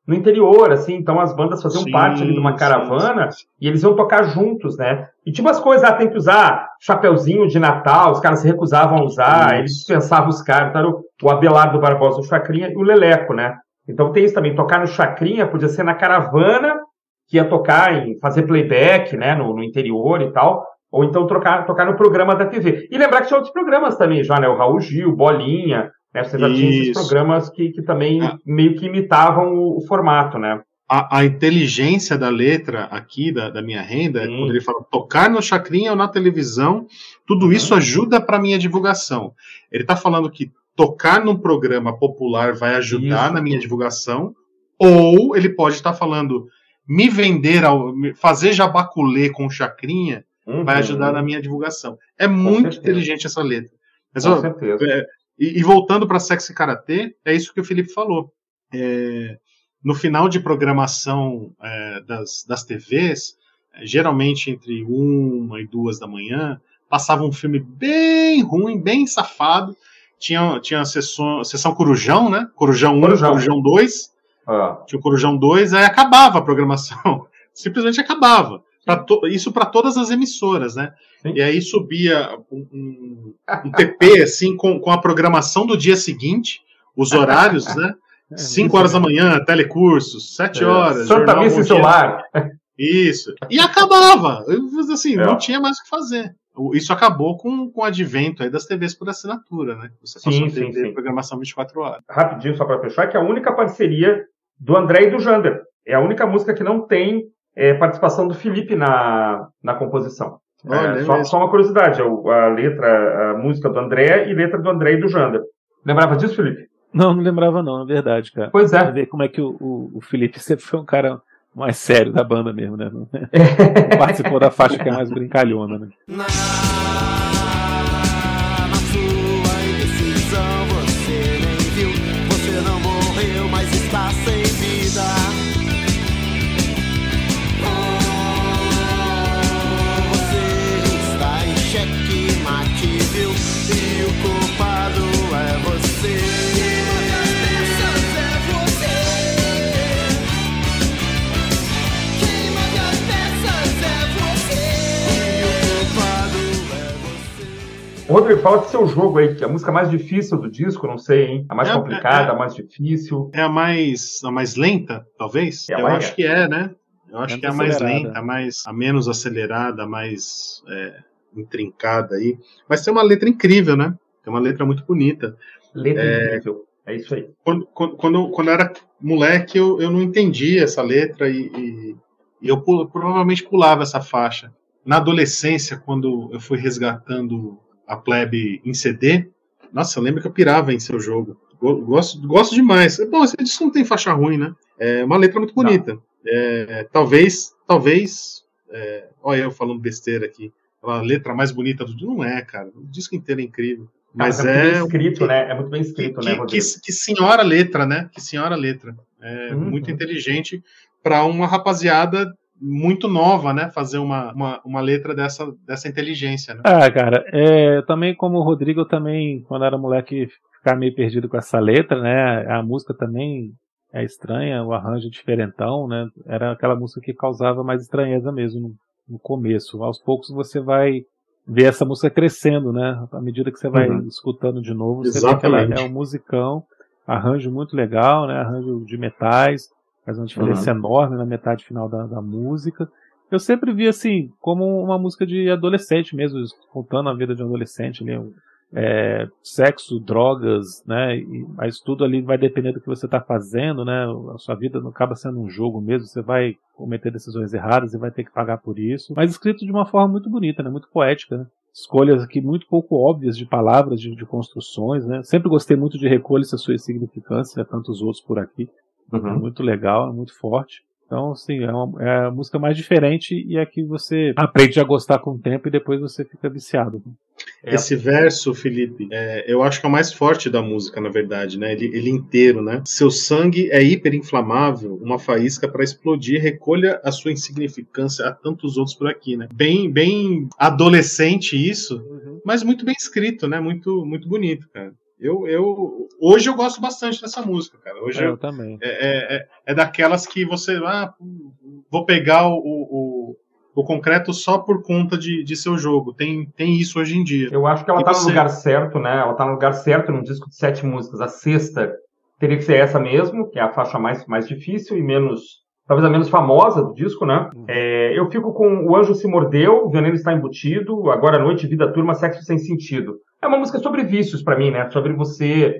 no interior, assim, então as bandas faziam sim, parte ali de uma caravana sim, sim. e eles iam tocar juntos, né? E tinha umas coisas, ah, tem que usar chapeuzinho de Natal, os caras se recusavam a usar, eles dispensavam os caras, então era o, o Abelardo Barbosa, o Chacrinha e o Leleco, né? Então tem isso também, tocar no Chacrinha podia ser na caravana, que ia tocar em fazer playback, né, no, no interior e tal, ou então trocar, tocar no programa da TV. E lembrar que tinha outros programas também já, né? O Raul Gil, Bolinha, né? Você já tinha esses programas que, que também ah. meio que imitavam o, o formato, né? A, a, inteligência da letra aqui da, da minha renda, Sim. quando ele fala tocar no chacrinha ou na televisão, tudo uhum. isso ajuda para minha divulgação. Ele está falando que tocar num programa popular vai ajudar isso. na minha divulgação, ou ele pode estar tá falando me vender, ao, fazer jabaculê com chacrinha uhum. vai ajudar na minha divulgação. É com muito certeza. inteligente essa letra. Mas, com ó, certeza. É, e, e, voltando para Sexy Karatê, é isso que o Felipe falou. É, no final de programação é, das, das TVs, geralmente entre uma e duas da manhã, passava um filme bem ruim, bem safado. Tinha, tinha a sessão, sessão Corujão, né? Corujão 1, Corujão, Corujão 2. Ah. Tinha o Corujão 2, aí acabava a programação. Simplesmente acabava. Pra to, isso para todas as emissoras, né? Sim. E aí subia um, um, um TP assim com, com a programação do dia seguinte, os horários, né? 5 é, horas da manhã, telecursos, 7 é. horas. Santa Missa em Solar. Isso. E acabava. Assim, é. não tinha mais o que fazer. isso acabou com, com o advento aí das TVs por assinatura, né? Você sim, passou sim, sim. programação 24 horas. Rapidinho, só para fechar, que é a única parceria do André e do Jander. É a única música que não tem é, participação do Felipe na, na composição. É, só, só, uma curiosidade, a letra, a música do André e letra do André e do Jander. Lembrava disso, Felipe? Não, não lembrava não, na verdade, cara. Pois é. Pra ver como é que o, o, o Felipe sempre foi um cara mais sério da banda mesmo, né? Participou da faixa que é mais brincalhona, né? Rodrigo, fala do seu jogo aí, que é a música mais difícil do disco, não sei, hein? A mais é, complicada, é, é, a mais difícil. É a mais, a mais lenta, talvez? É Eu acho que é, né? Eu acho que é a mais lenta, a, mais, a menos acelerada, a mais é, intrincada aí. Mas tem uma letra incrível, né? Tem uma letra muito bonita. Letra é, incrível. É isso aí. Quando, quando, quando eu era moleque, eu, eu não entendia essa letra e, e, e eu provavelmente pulava essa faixa. Na adolescência, quando eu fui resgatando a plebe em CD, nossa, eu lembro que eu pirava em seu jogo. Gosto, gosto demais. Bom, esse disco não tem faixa ruim, né? É uma letra muito bonita. É, talvez, talvez. É, olha, eu falando besteira aqui. A letra mais bonita do não é, cara. O disco inteiro é incrível. Mas é, é, muito bem escrito, que, né? É muito bem escrito, que, né? Que, que, senhora letra, né? Que senhora letra. É uhum. muito inteligente para uma rapaziada muito nova, né? Fazer uma, uma, uma, letra dessa, dessa inteligência, né? Ah, cara, é, também como o Rodrigo, eu também, quando era moleque, ficava meio perdido com essa letra, né? A música também é estranha, o arranjo é diferentão, né? Era aquela música que causava mais estranheza mesmo no, no começo. Aos poucos você vai ver essa música crescendo, né? À medida que você vai uhum. escutando de novo, você Exatamente. vê que ela é um musicão, arranjo muito legal, né? Arranjo de metais, faz uma diferença uhum. enorme na metade final da, da música. Eu sempre vi assim, como uma música de adolescente mesmo, contando a vida de um adolescente ali, é, sexo, drogas, né? E, mas tudo ali vai depender do que você está fazendo, né? A sua vida não acaba sendo um jogo mesmo, você vai cometer decisões erradas e vai ter que pagar por isso. Mas escrito de uma forma muito bonita, né? Muito poética, né? Escolhas aqui muito pouco óbvias de palavras, de, de construções, né? Sempre gostei muito de recolher essa sua significância, tantos outros por aqui. Uhum. É muito legal, é muito forte. Então, sim, é, uma, é a música mais diferente e é que você aprende a gostar com o tempo e depois você fica viciado. É. Esse verso, Felipe, é, eu acho que é o mais forte da música, na verdade, né? Ele, ele inteiro, né? Seu sangue é hiperinflamável, uma faísca para explodir, recolha a sua insignificância a tantos outros por aqui, né? Bem, bem adolescente isso, uhum. mas muito bem escrito, né? Muito, muito bonito, cara. Eu, eu, hoje eu gosto bastante dessa música, cara. Hoje eu, eu também. É, é, é, é, daquelas que você. Ah, vou pegar o, o, o concreto só por conta de, de seu jogo. Tem, tem isso hoje em dia. Eu acho que ela e tá você... no lugar certo, né? Ela tá no lugar certo num disco de sete músicas. A sexta teria que ser essa mesmo, que é a faixa mais, mais difícil e menos. Talvez a menos famosa do disco, né? Uhum. É, eu fico com O Anjo Se Mordeu, O Veneno Está Embutido, Agora à Noite, Vida Turma, Sexo Sem Sentido. É uma música sobre vícios para mim, né? Sobre você,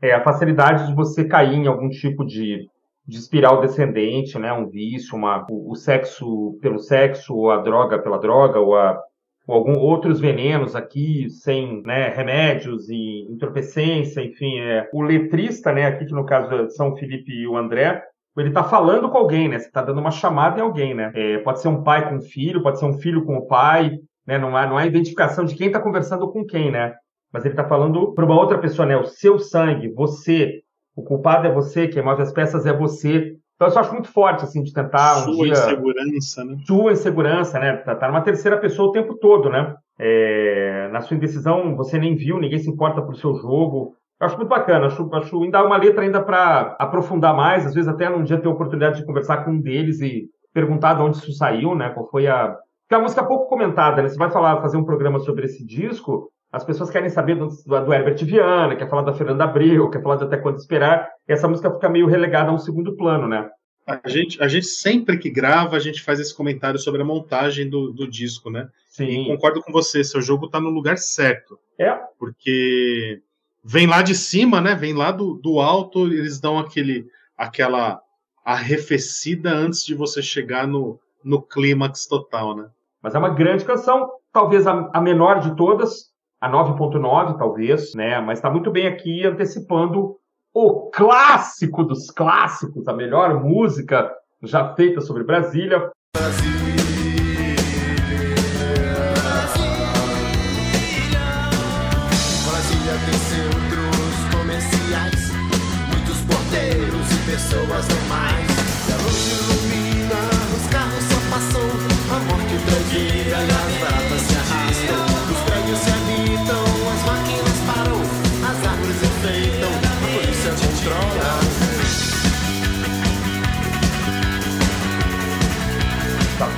é, a facilidade de você cair em algum tipo de, de espiral descendente, né? Um vício, uma, o, o sexo pelo sexo, ou a droga pela droga, ou, a, ou algum outros venenos aqui sem né, remédios e entorpecência, enfim. É, o letrista, né? Aqui que no caso são o Felipe e o André, ele está falando com alguém, né? Você está dando uma chamada em alguém, né? É, pode ser um pai com um filho, pode ser um filho com o pai, né? Não há, não há identificação de quem está conversando com quem, né? Mas ele está falando para uma outra pessoa, né? O seu sangue, você, o culpado é você, quem move as peças é você. Então, eu acho muito forte, assim, de tentar Sua um dia... insegurança, né? Sua insegurança, né? Tá, tá numa terceira pessoa o tempo todo, né? É... Na sua indecisão, você nem viu, ninguém se importa pro seu jogo. Eu acho muito bacana, acho, acho ainda uma letra ainda para aprofundar mais, às vezes até num dia ter a oportunidade de conversar com um deles e perguntar de onde isso saiu, né? Qual foi a, porque é uma música pouco comentada, né? Você vai falar, fazer um programa sobre esse disco, as pessoas querem saber do, do Herbert Viana, quer falar da Fernanda Abreu, quer falar de Até Quando Esperar, e essa música fica meio relegada a um segundo plano, né? A gente, a gente sempre que grava, a gente faz esse comentário sobre a montagem do, do disco, né? Sim. E concordo com você, seu jogo está no lugar certo. É. Porque vem lá de cima, né? Vem lá do, do alto, eles dão aquele, aquela arrefecida antes de você chegar no, no clímax total, né? Mas é uma grande canção, talvez a, a menor de todas, a 9.9 talvez, né? Mas está muito bem aqui antecipando o clássico dos clássicos, a melhor música já feita sobre Brasília. Brasília.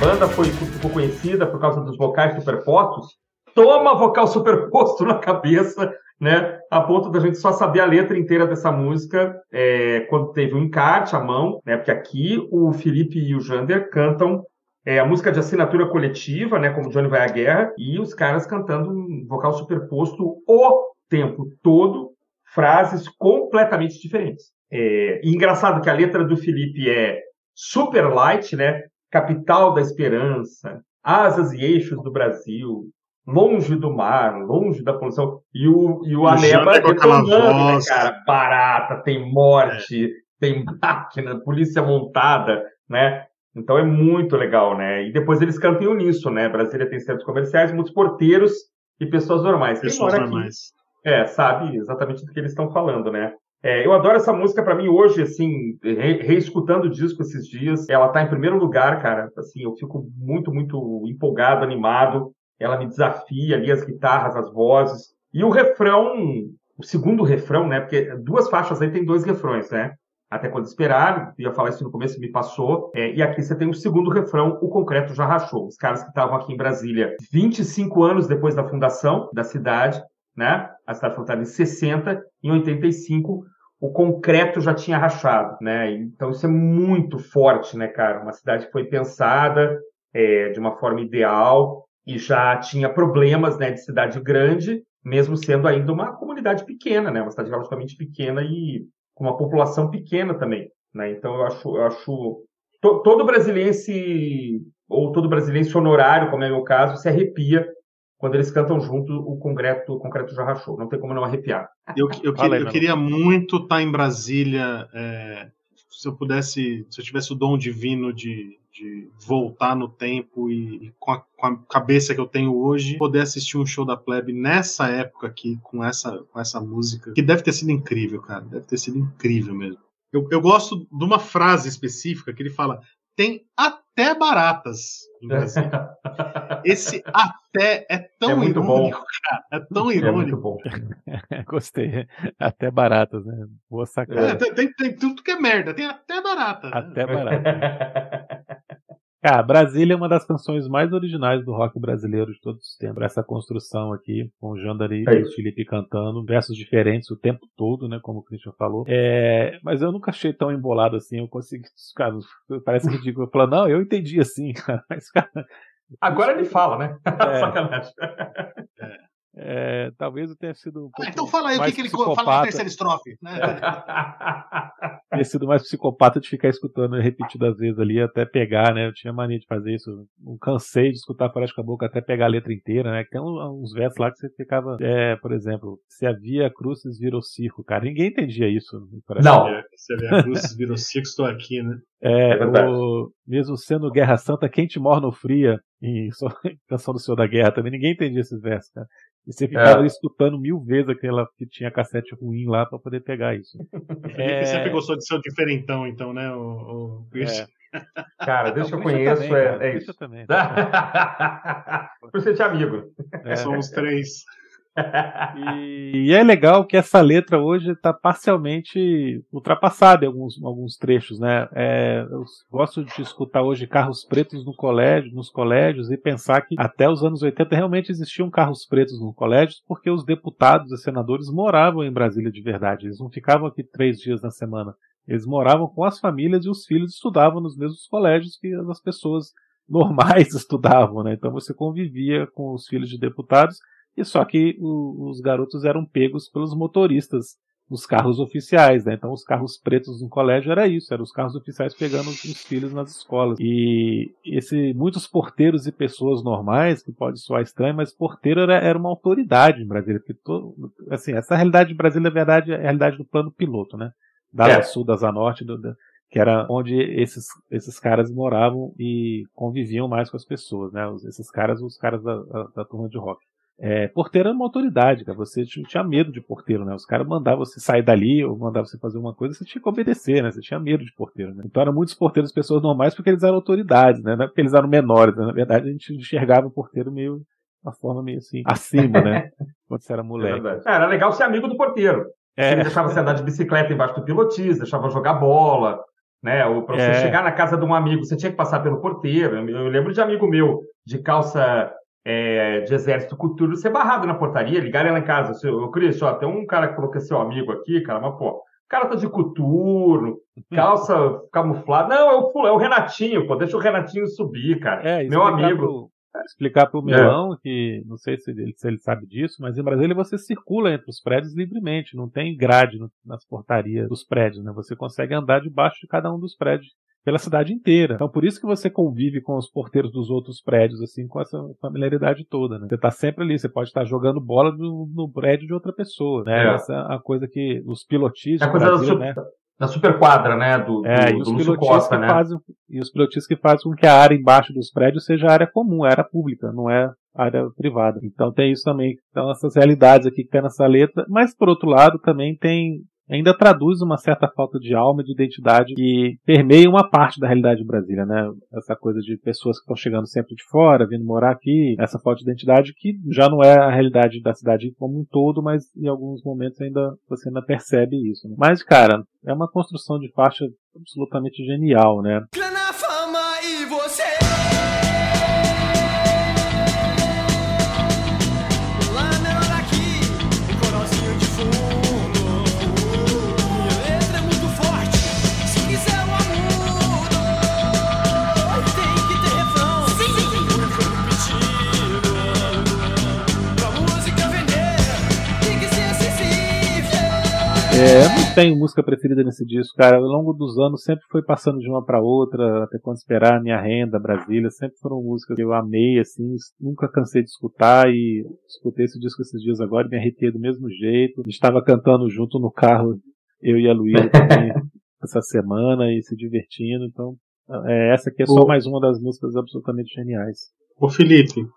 Banda foi, ficou conhecida por causa dos vocais superpostos. Toma vocal superposto na cabeça né? A ponto da gente só saber a letra inteira dessa música é, quando teve um encarte à mão, né? Porque aqui o Felipe e o Jander cantam é, a música de assinatura coletiva, né? Como Johnny vai à guerra, e os caras cantando um vocal superposto o tempo todo, frases completamente diferentes. É, e engraçado que a letra do Felipe é super light, né? Capital da esperança, asas e eixos do Brasil, longe do mar, longe da poluição. E o, e o Aneba detonando, né, cara? Barata, tem morte, é. tem máquina, polícia montada, né? Então é muito legal, né? E depois eles cantam em uníssono, né? Brasília tem centros comerciais, muitos porteiros e pessoas normais. Pessoas normais. Aqui, é, sabe exatamente do que eles estão falando, né? É, eu adoro essa música para mim hoje, assim, re, reescutando o disco esses dias. Ela tá em primeiro lugar, cara. Assim, eu fico muito, muito empolgado, animado ela me desafia ali as guitarras, as vozes. E o refrão, o segundo refrão, né? Porque duas faixas aí tem dois refrões, né? Até quando esperar, ia falar isso no começo, me passou. É, e aqui você tem o segundo refrão, o concreto já rachou. Os caras que estavam aqui em Brasília 25 anos depois da fundação da cidade, né? A cidade fundada em 60, em 85 o concreto já tinha rachado, né? Então isso é muito forte, né, cara? Uma cidade que foi pensada é, de uma forma ideal, e já tinha problemas né, de cidade grande, mesmo sendo ainda uma comunidade pequena, né, uma cidade relativamente pequena e com uma população pequena também. Né? Então eu acho, eu acho to, todo brasileiro ou todo brasileiro honorário, como é o meu caso, se arrepia quando eles cantam junto o concreto, o concreto já rachou. Não tem como não arrepiar. Eu, eu, eu queria muito estar em Brasília. É, se eu pudesse, se eu tivesse o dom divino de, de voltar no tempo e, e com, a, com, a, cabeça que eu tenho hoje, poder assistir um show da Plebe nessa época aqui, com essa, com essa música, que deve ter sido incrível, cara. Deve ter sido incrível mesmo. Eu, eu gosto de uma frase específica que ele fala: tem até baratas em Brasília. Esse até é tão é muito irônico, bom. cara. É tão irônico. É muito bom. Gostei. Até baratas, né? Boa sacada. É, tem, tem, tem, tudo que é merda. Tem até barata. Né? Até barata. Cara, Brasília é uma das canções mais originais do rock brasileiro de todos os tempos. Essa construção aqui, com o Jandari é e o Felipe cantando, versos diferentes o tempo todo, né? Como o Christian falou. É, mas eu nunca achei tão embolado assim. Eu consegui. Cara, parece ridículo. Eu falo, não, eu entendi assim, cara. Mas, cara. Agora ele fala, né? É. Sacanagem. É. É, talvez eu tenha sido um pouco. Ah, então fala aí o que, que ele fala na terceira estrofe. Né? tenha sido mais psicopata de ficar escutando repetidas vezes ali até pegar, né? Eu tinha mania de fazer isso. Não cansei de escutar Parece com a Boca até pegar a letra inteira, né? Tem uns versos lá que você ficava. É, por exemplo, se havia cruzes virou circo, cara. Ninguém entendia isso. Não. Se havia cruzes virou circo, estou aqui, né? É, é o, mesmo sendo Guerra Santa, quente morno fria, em Canção do Senhor da Guerra também, ninguém entendia esses versos, cara. E você ficava é. escutando mil vezes aquela que tinha cassete ruim lá para poder pegar isso. é... Você sempre gostou de ser o diferentão, então, né, o, o... É. Cara, desde que eu conheço, também, é, é isso. Também. Por ser de amigo. É, Somos três. E, e, é legal que essa letra hoje está parcialmente ultrapassada em alguns, alguns trechos, né? É, eu gosto de escutar hoje carros pretos no colégio, nos colégios e pensar que até os anos 80 realmente existiam carros pretos nos colégios porque os deputados e senadores moravam em Brasília de verdade. Eles não ficavam aqui três dias na semana. Eles moravam com as famílias e os filhos estudavam nos mesmos colégios que as pessoas normais estudavam, né? Então você convivia com os filhos de deputados e só que o, os garotos eram pegos pelos motoristas nos carros oficiais, né? Então os carros pretos no colégio era isso, eram os carros oficiais pegando os filhos nas escolas. E esse muitos porteiros e pessoas normais, que pode soar estranho, mas porteiro era, era uma autoridade em Brasília, porque todo, assim, essa realidade de Brasília, na verdade, é a realidade do plano piloto, né? Da é. sul, da norte, do, da, que era onde esses, esses caras moravam e conviviam mais com as pessoas, né? Esses caras, os caras da, da, da turma de rock. É, porteiro era uma autoridade, cara. Você tinha medo de porteiro, né? Os caras mandavam você sair dali ou mandavam você fazer uma coisa, você tinha que obedecer, né? Você tinha medo de porteiro, né? Então eram muitos porteiros pessoas normais porque eles eram autoridades, né? Não é porque eles eram menores, né? Na verdade, a gente enxergava o porteiro meio uma forma meio assim, acima, né? Quando você era moleque. É era legal ser amigo do porteiro. É. Ele deixava você andar de bicicleta embaixo do pilotis, deixava jogar bola, né? Ou para você é. chegar na casa de um amigo, você tinha que passar pelo porteiro. Eu lembro de amigo meu de calça é, de exército cultura ser barrado na portaria, ligarem lá em casa. Eu, Cris, ó, tem um cara que falou que é seu amigo aqui, cara, mas pô, o cara tá de coturno, calça camuflada. Não, é o, é o Renatinho, pô, deixa o Renatinho subir, cara. É, Meu amigo. Pro, explicar pro Milão, é. que não sei se ele, se ele sabe disso, mas em Brasília você circula entre os prédios livremente, não tem grade nas portarias dos prédios, né? Você consegue andar debaixo de cada um dos prédios pela cidade inteira. Então por isso que você convive com os porteiros dos outros prédios, assim, com essa familiaridade toda, né? Você tá sempre ali, você pode estar jogando bola no, no prédio de outra pessoa, né? É. Essa é a coisa que os pilotis é a coisa Brasil, da, né? da super quadra, né? Do, é, do, e os do Costa, né? Fazem, e os pilotis que fazem com que a área embaixo dos prédios seja área comum, área pública, não é área privada. Então tem isso também, então essas realidades aqui que tem nessa letra, mas por outro lado também tem ainda traduz uma certa falta de alma, de identidade que permeia uma parte da realidade de Brasília, né? Essa coisa de pessoas que estão chegando sempre de fora, vindo morar aqui, essa falta de identidade que já não é a realidade da cidade como um todo, mas em alguns momentos ainda você ainda percebe isso. Né? Mas, cara, é uma construção de faixa absolutamente genial, né? fama e você É, eu não tenho música preferida nesse disco, cara. Ao longo dos anos sempre foi passando de uma para outra, até quando esperar minha renda, Brasília, sempre foram músicas que eu amei, assim, nunca cansei de escutar e escutei esse disco esses dias agora e me arrepiei do mesmo jeito. Estava cantando junto no carro, eu e a Luísa também, essa semana e se divertindo, então é, essa aqui é só mais uma das músicas absolutamente geniais. Ô Felipe,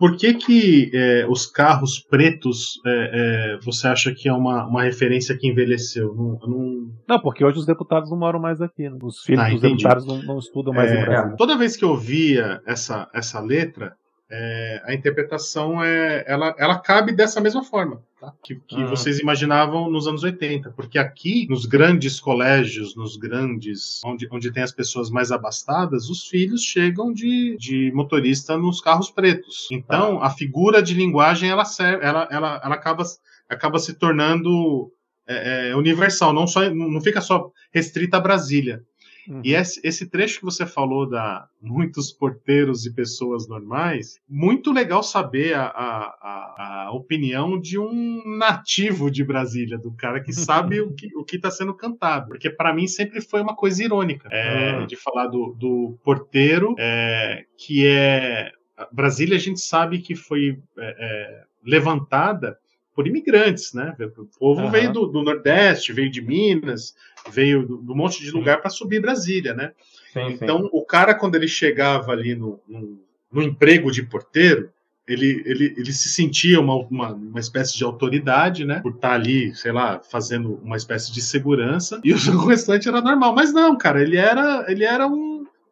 por que, que é, os carros pretos é, é, você acha que é uma, uma referência que envelheceu? Não, não... não, porque hoje os deputados não moram mais aqui. Né? Os filhos ah, dos deputados não, não estudam mais em é. Toda vez que eu via essa, essa letra, é, a interpretação é, ela, ela cabe dessa mesma forma tá? que, que ah. vocês imaginavam nos anos 80, porque aqui nos grandes colégios, nos grandes onde, onde tem as pessoas mais abastadas, os filhos chegam de, de motorista nos carros pretos. Então ah. a figura de linguagem ela serve, ela, ela, ela acaba acaba se tornando é, é, universal, não só não fica só restrita a Brasília. Uhum. E esse, esse, trecho que você falou da muitos porteiros e pessoas normais, muito legal saber a, a, a opinião de um nativo de Brasília, do cara que sabe o que o está sendo cantado. Porque para mim sempre foi uma coisa irônica é, uhum. de falar do, do porteiro, é, que é. Brasília a gente sabe que foi é, é levantada por imigrantes, né? O povo uhum. veio do, do, Nordeste, veio de Minas, veio do, um monte de lugar para subir Brasília, né? Sim, então, sim. o cara, quando ele chegava ali no, no, no emprego de porteiro, ele, ele, ele se sentia uma, uma, uma, espécie de autoridade, né? Por estar ali, sei lá, fazendo uma espécie de segurança, e o restante era normal. Mas não, cara, ele era, ele era um,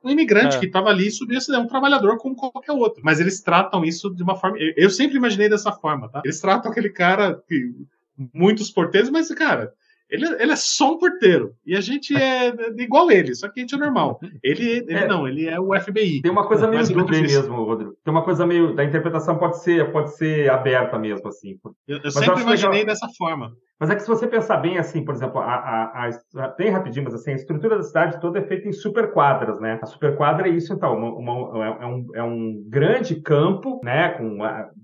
um imigrante é. que estava ali e subia, é um trabalhador como qualquer outro. Mas eles tratam isso de uma forma. Eu sempre imaginei dessa forma, tá? Eles tratam aquele cara, que, muitos porteiros, mas, cara, ele, ele é só um porteiro. E a gente é igual ele, só que a gente é normal. Ele, ele é, não, ele é o FBI. Tem uma coisa meio dúvida mesmo, Rodrigo. Tem uma coisa meio. Da interpretação pode ser, pode ser aberta mesmo, assim. Eu, eu sempre imaginei legal... dessa forma. Mas é que se você pensar bem, assim, por exemplo, a, a, a, bem rapidinho, mas assim, a estrutura da cidade toda é feita em superquadras, né? A superquadra é isso, então, uma, uma, é, é, um, é um grande campo, né, com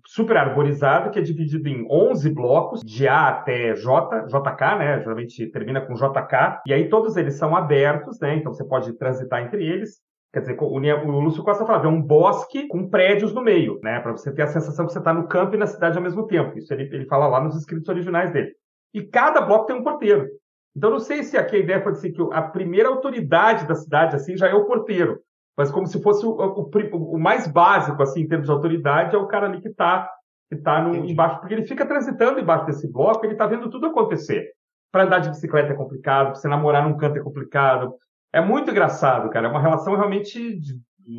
super arborizado, que é dividido em 11 blocos, de A até J, JK, né? Geralmente termina com JK, e aí todos eles são abertos, né? Então você pode transitar entre eles. Quer dizer, o, Lúcio Costa falava, é um bosque com prédios no meio, né? Para você ter a sensação que você está no campo e na cidade ao mesmo tempo. Isso ele, ele fala lá nos escritos originais dele. E cada bloco tem um porteiro. Então, não sei se aqui a ideia pode ser que a primeira autoridade da cidade assim já é o porteiro. Mas como se fosse o, o, o mais básico, assim, em termos de autoridade, é o cara ali que está que tá no, embaixo. Porque ele fica transitando embaixo desse bloco, ele está vendo tudo acontecer. Para andar de bicicleta é complicado, para você namorar num canto é complicado. É muito engraçado, cara. É uma relação realmente de,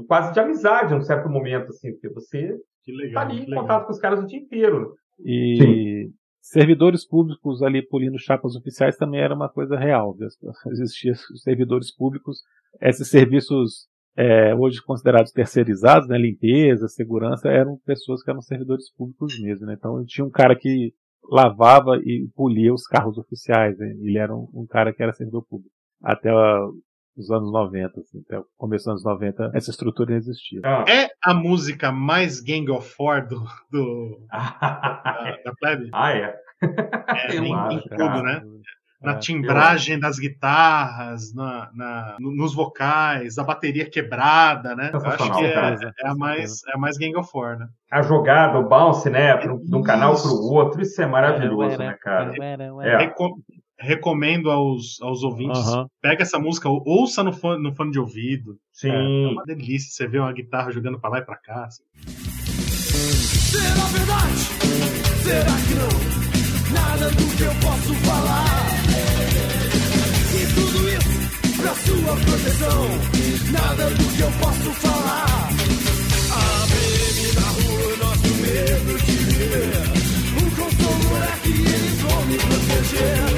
quase de amizade em um certo momento, assim, porque você está ali em contato com os caras o dia inteiro. E Sim servidores públicos ali polindo chapas oficiais também era uma coisa real. Existiam servidores públicos, esses serviços é, hoje considerados terceirizados, né, limpeza, segurança, eram pessoas que eram servidores públicos mesmo. Né? Então tinha um cara que lavava e polia os carros oficiais. Né? Ele era um, um, cara que era servidor público. Até os anos 90, assim, até o começo dos anos 90, essa estrutura não existia. Ah. É a música mais Gang of Four do, do da, da plebe? Ah, é. É, em, em tudo, né? Na é, timbragem das guitarras, na, na, nos vocais, a bateria quebrada, né? Eu acho que é, é, a mais, é a mais Gang of Four, né? A jogada, o bounce, né? De um canal para o outro, isso é maravilhoso, né, cara? É recomendo aos, aos ouvintes, uhum. pega essa música, ouça no fone, no fone de ouvido. Sim. É, é uma delícia você vê uma guitarra jogando pra lá e pra cá. Assim. Será verdade? Será que não? Nada do que eu posso falar. E tudo isso pra sua proteção. Nada do que eu posso falar. A baby na rua, nosso medo de viver. O consolo é que eles vão me proteger.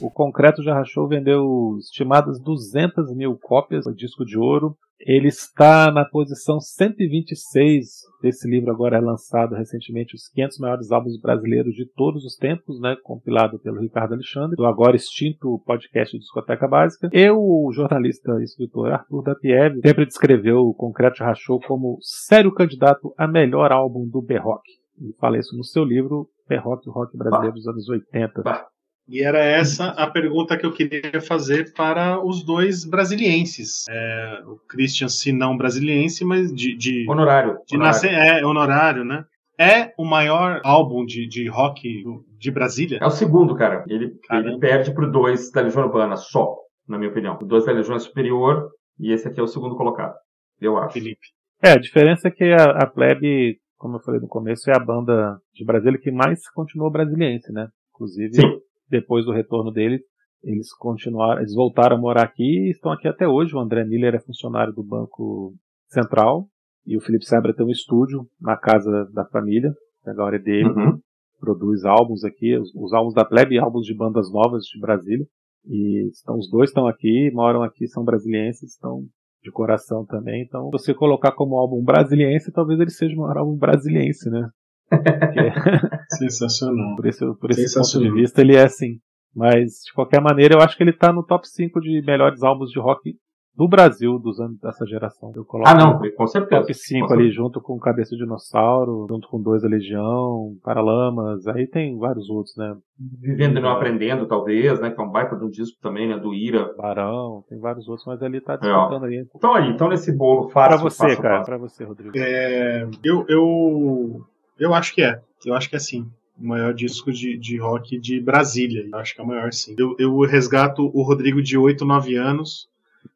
O Concreto já rachou, vendeu estimadas 200 mil cópias do disco de ouro ele está na posição 126 desse livro agora é lançado recentemente os 500 maiores álbuns brasileiros de todos os tempos, né, compilado pelo Ricardo Alexandre, do agora extinto podcast Discoteca Básica. Eu, o jornalista e escritor Arthur da sempre descreveu o Concreto Rachou como sério candidato a melhor álbum do B-Rock. E fala isso no seu livro B-Rock, Rock Brasileiro dos anos 80. Bah. E era essa a pergunta que eu queria fazer para os dois brasilienses. É, o Christian, se não brasiliense, mas de. de honorário. De honorário. Nascer, é, honorário, né? É o maior álbum de, de rock de Brasília? É o segundo, cara. Ele, ele perde pro dois da Legião Urbana, só, na minha opinião. O dois da Legião é superior e esse aqui é o segundo colocado. Eu acho. Felipe. É, a diferença é que a, a Plebe, como eu falei no começo, é a banda de Brasília que mais continuou brasiliense, né? Inclusive. Sim depois do retorno dele, eles continuaram, eles voltaram a morar aqui e estão aqui até hoje. O André Miller é funcionário do Banco Central e o Felipe Sebra tem um estúdio na casa da família, agora é dele. Uhum. Produz álbuns aqui, os, os, álbuns da Plebe e álbuns de bandas novas de Brasília. E estão, os dois estão aqui, moram aqui, são brasilienses, estão de coração também. Então, você colocar como álbum brasiliense, talvez ele seja maior álbum brasiliense, né? Sensacional. Por esse, por esse ponto de vista, ele é assim. Mas, de qualquer maneira, eu acho que ele tá no top 5 de melhores álbuns de rock do Brasil dos anos dessa geração. Eu coloco ah, não, com certeza. Top 5 ali, junto com Cabeça de Dinossauro, junto com Dois da Legião, Paralamas, aí tem vários outros, né? Vivendo e não aprendendo, talvez, né? Que é um baita de um disco também, né? Do Ira. Barão, tem vários outros, mas ali tá disputando é. aí. Então aí, então nesse bolo fácil. Pra você, fácil, cara, fácil. pra você, Rodrigo. É, eu, eu eu acho que é. Eu acho que é sim. O maior disco de, de rock de Brasília. Eu acho que é o maior, sim. Eu, eu resgato o Rodrigo de 8, 9 anos,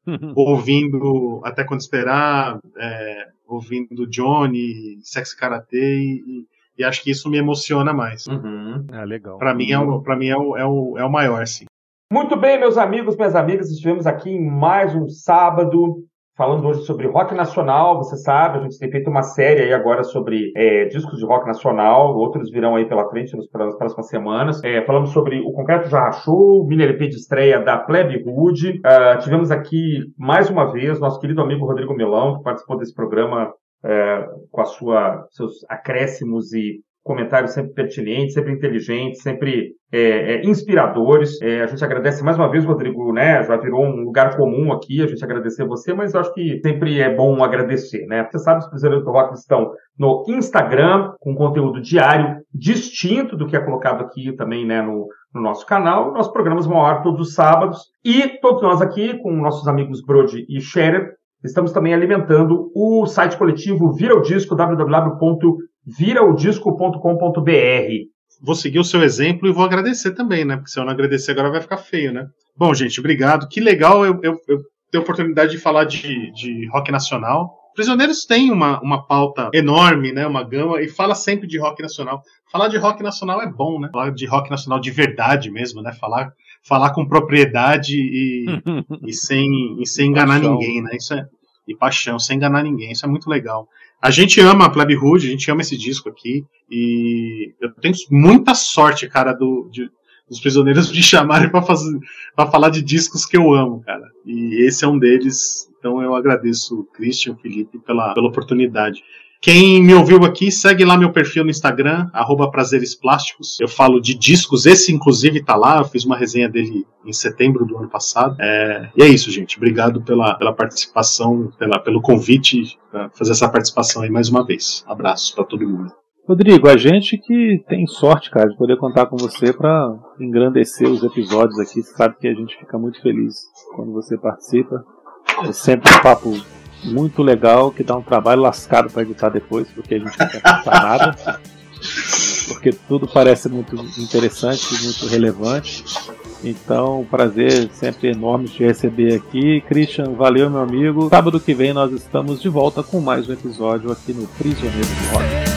ouvindo Até Quando Esperar, é, ouvindo Johnny, Sex Karate, e, e, acho que isso me emociona mais. Uhum. Ah, legal. Para mim, é o, pra mim é, o, é, o, é o maior, sim. Muito bem, meus amigos, minhas amigas, estivemos aqui em mais um sábado falando hoje sobre rock nacional, você sabe, a gente tem feito uma série aí agora sobre é, discos de rock nacional, outros virão aí pela frente nas próximas semanas. É, falamos sobre o Concreto Já Rachou, mini LP de estreia da Plebe Hood. Uh, tivemos aqui, mais uma vez, nosso querido amigo Rodrigo Melão, que participou desse programa é, com a sua seus acréscimos e comentários sempre pertinentes, sempre inteligentes, sempre é, é, inspiradores. É, a gente agradece mais uma vez, Rodrigo, né? Já virou um lugar comum aqui, a gente agradecer você, mas eu acho que sempre é bom agradecer, né? Você sabe, os Prisioneiros do Rock estão no Instagram, com conteúdo diário, distinto do que é colocado aqui também, né, no, no nosso canal. Nossos programas vão ao ar todos os sábados. E todos nós aqui, com nossos amigos Brody e Scherer, estamos também alimentando o site coletivo Vira o Disco, www viraodisco.com.br. Vou seguir o seu exemplo e vou agradecer também, né? Porque se eu não agradecer agora vai ficar feio, né? Bom, gente, obrigado. Que legal eu, eu, eu ter a oportunidade de falar de, de rock nacional. Prisioneiros tem uma, uma pauta enorme, né? Uma gama, e fala sempre de rock nacional. Falar de rock nacional é bom, né? Falar de rock nacional de verdade mesmo, né? Falar, falar com propriedade e, e, sem, e sem enganar paixão. ninguém, né? Isso é, e paixão, sem enganar ninguém. Isso é muito legal. A gente ama a Plebe Hood, a gente ama esse disco aqui. E eu tenho muita sorte, cara, do, de, dos prisioneiros me chamarem para fazer falar de discos que eu amo, cara. E esse é um deles. Então eu agradeço o Christian, Felipe pela, pela oportunidade. Quem me ouviu aqui, segue lá meu perfil no Instagram, arroba Prazeres Plásticos. Eu falo de discos, esse inclusive tá lá, eu fiz uma resenha dele em setembro do ano passado. É, e é isso, gente. Obrigado pela, pela participação, pela, pelo convite para fazer essa participação aí mais uma vez. Abraço para todo mundo. Rodrigo, a gente que tem sorte, cara, de poder contar com você para engrandecer os episódios aqui. Você sabe que a gente fica muito feliz quando você participa. É sempre um papo muito legal, que dá um trabalho lascado para editar depois, porque a gente não quer passar nada. Porque tudo parece muito interessante, muito relevante. Então, prazer sempre enorme te receber aqui. Christian, valeu, meu amigo. Sábado que vem nós estamos de volta com mais um episódio aqui no Prisioneiro do Rock.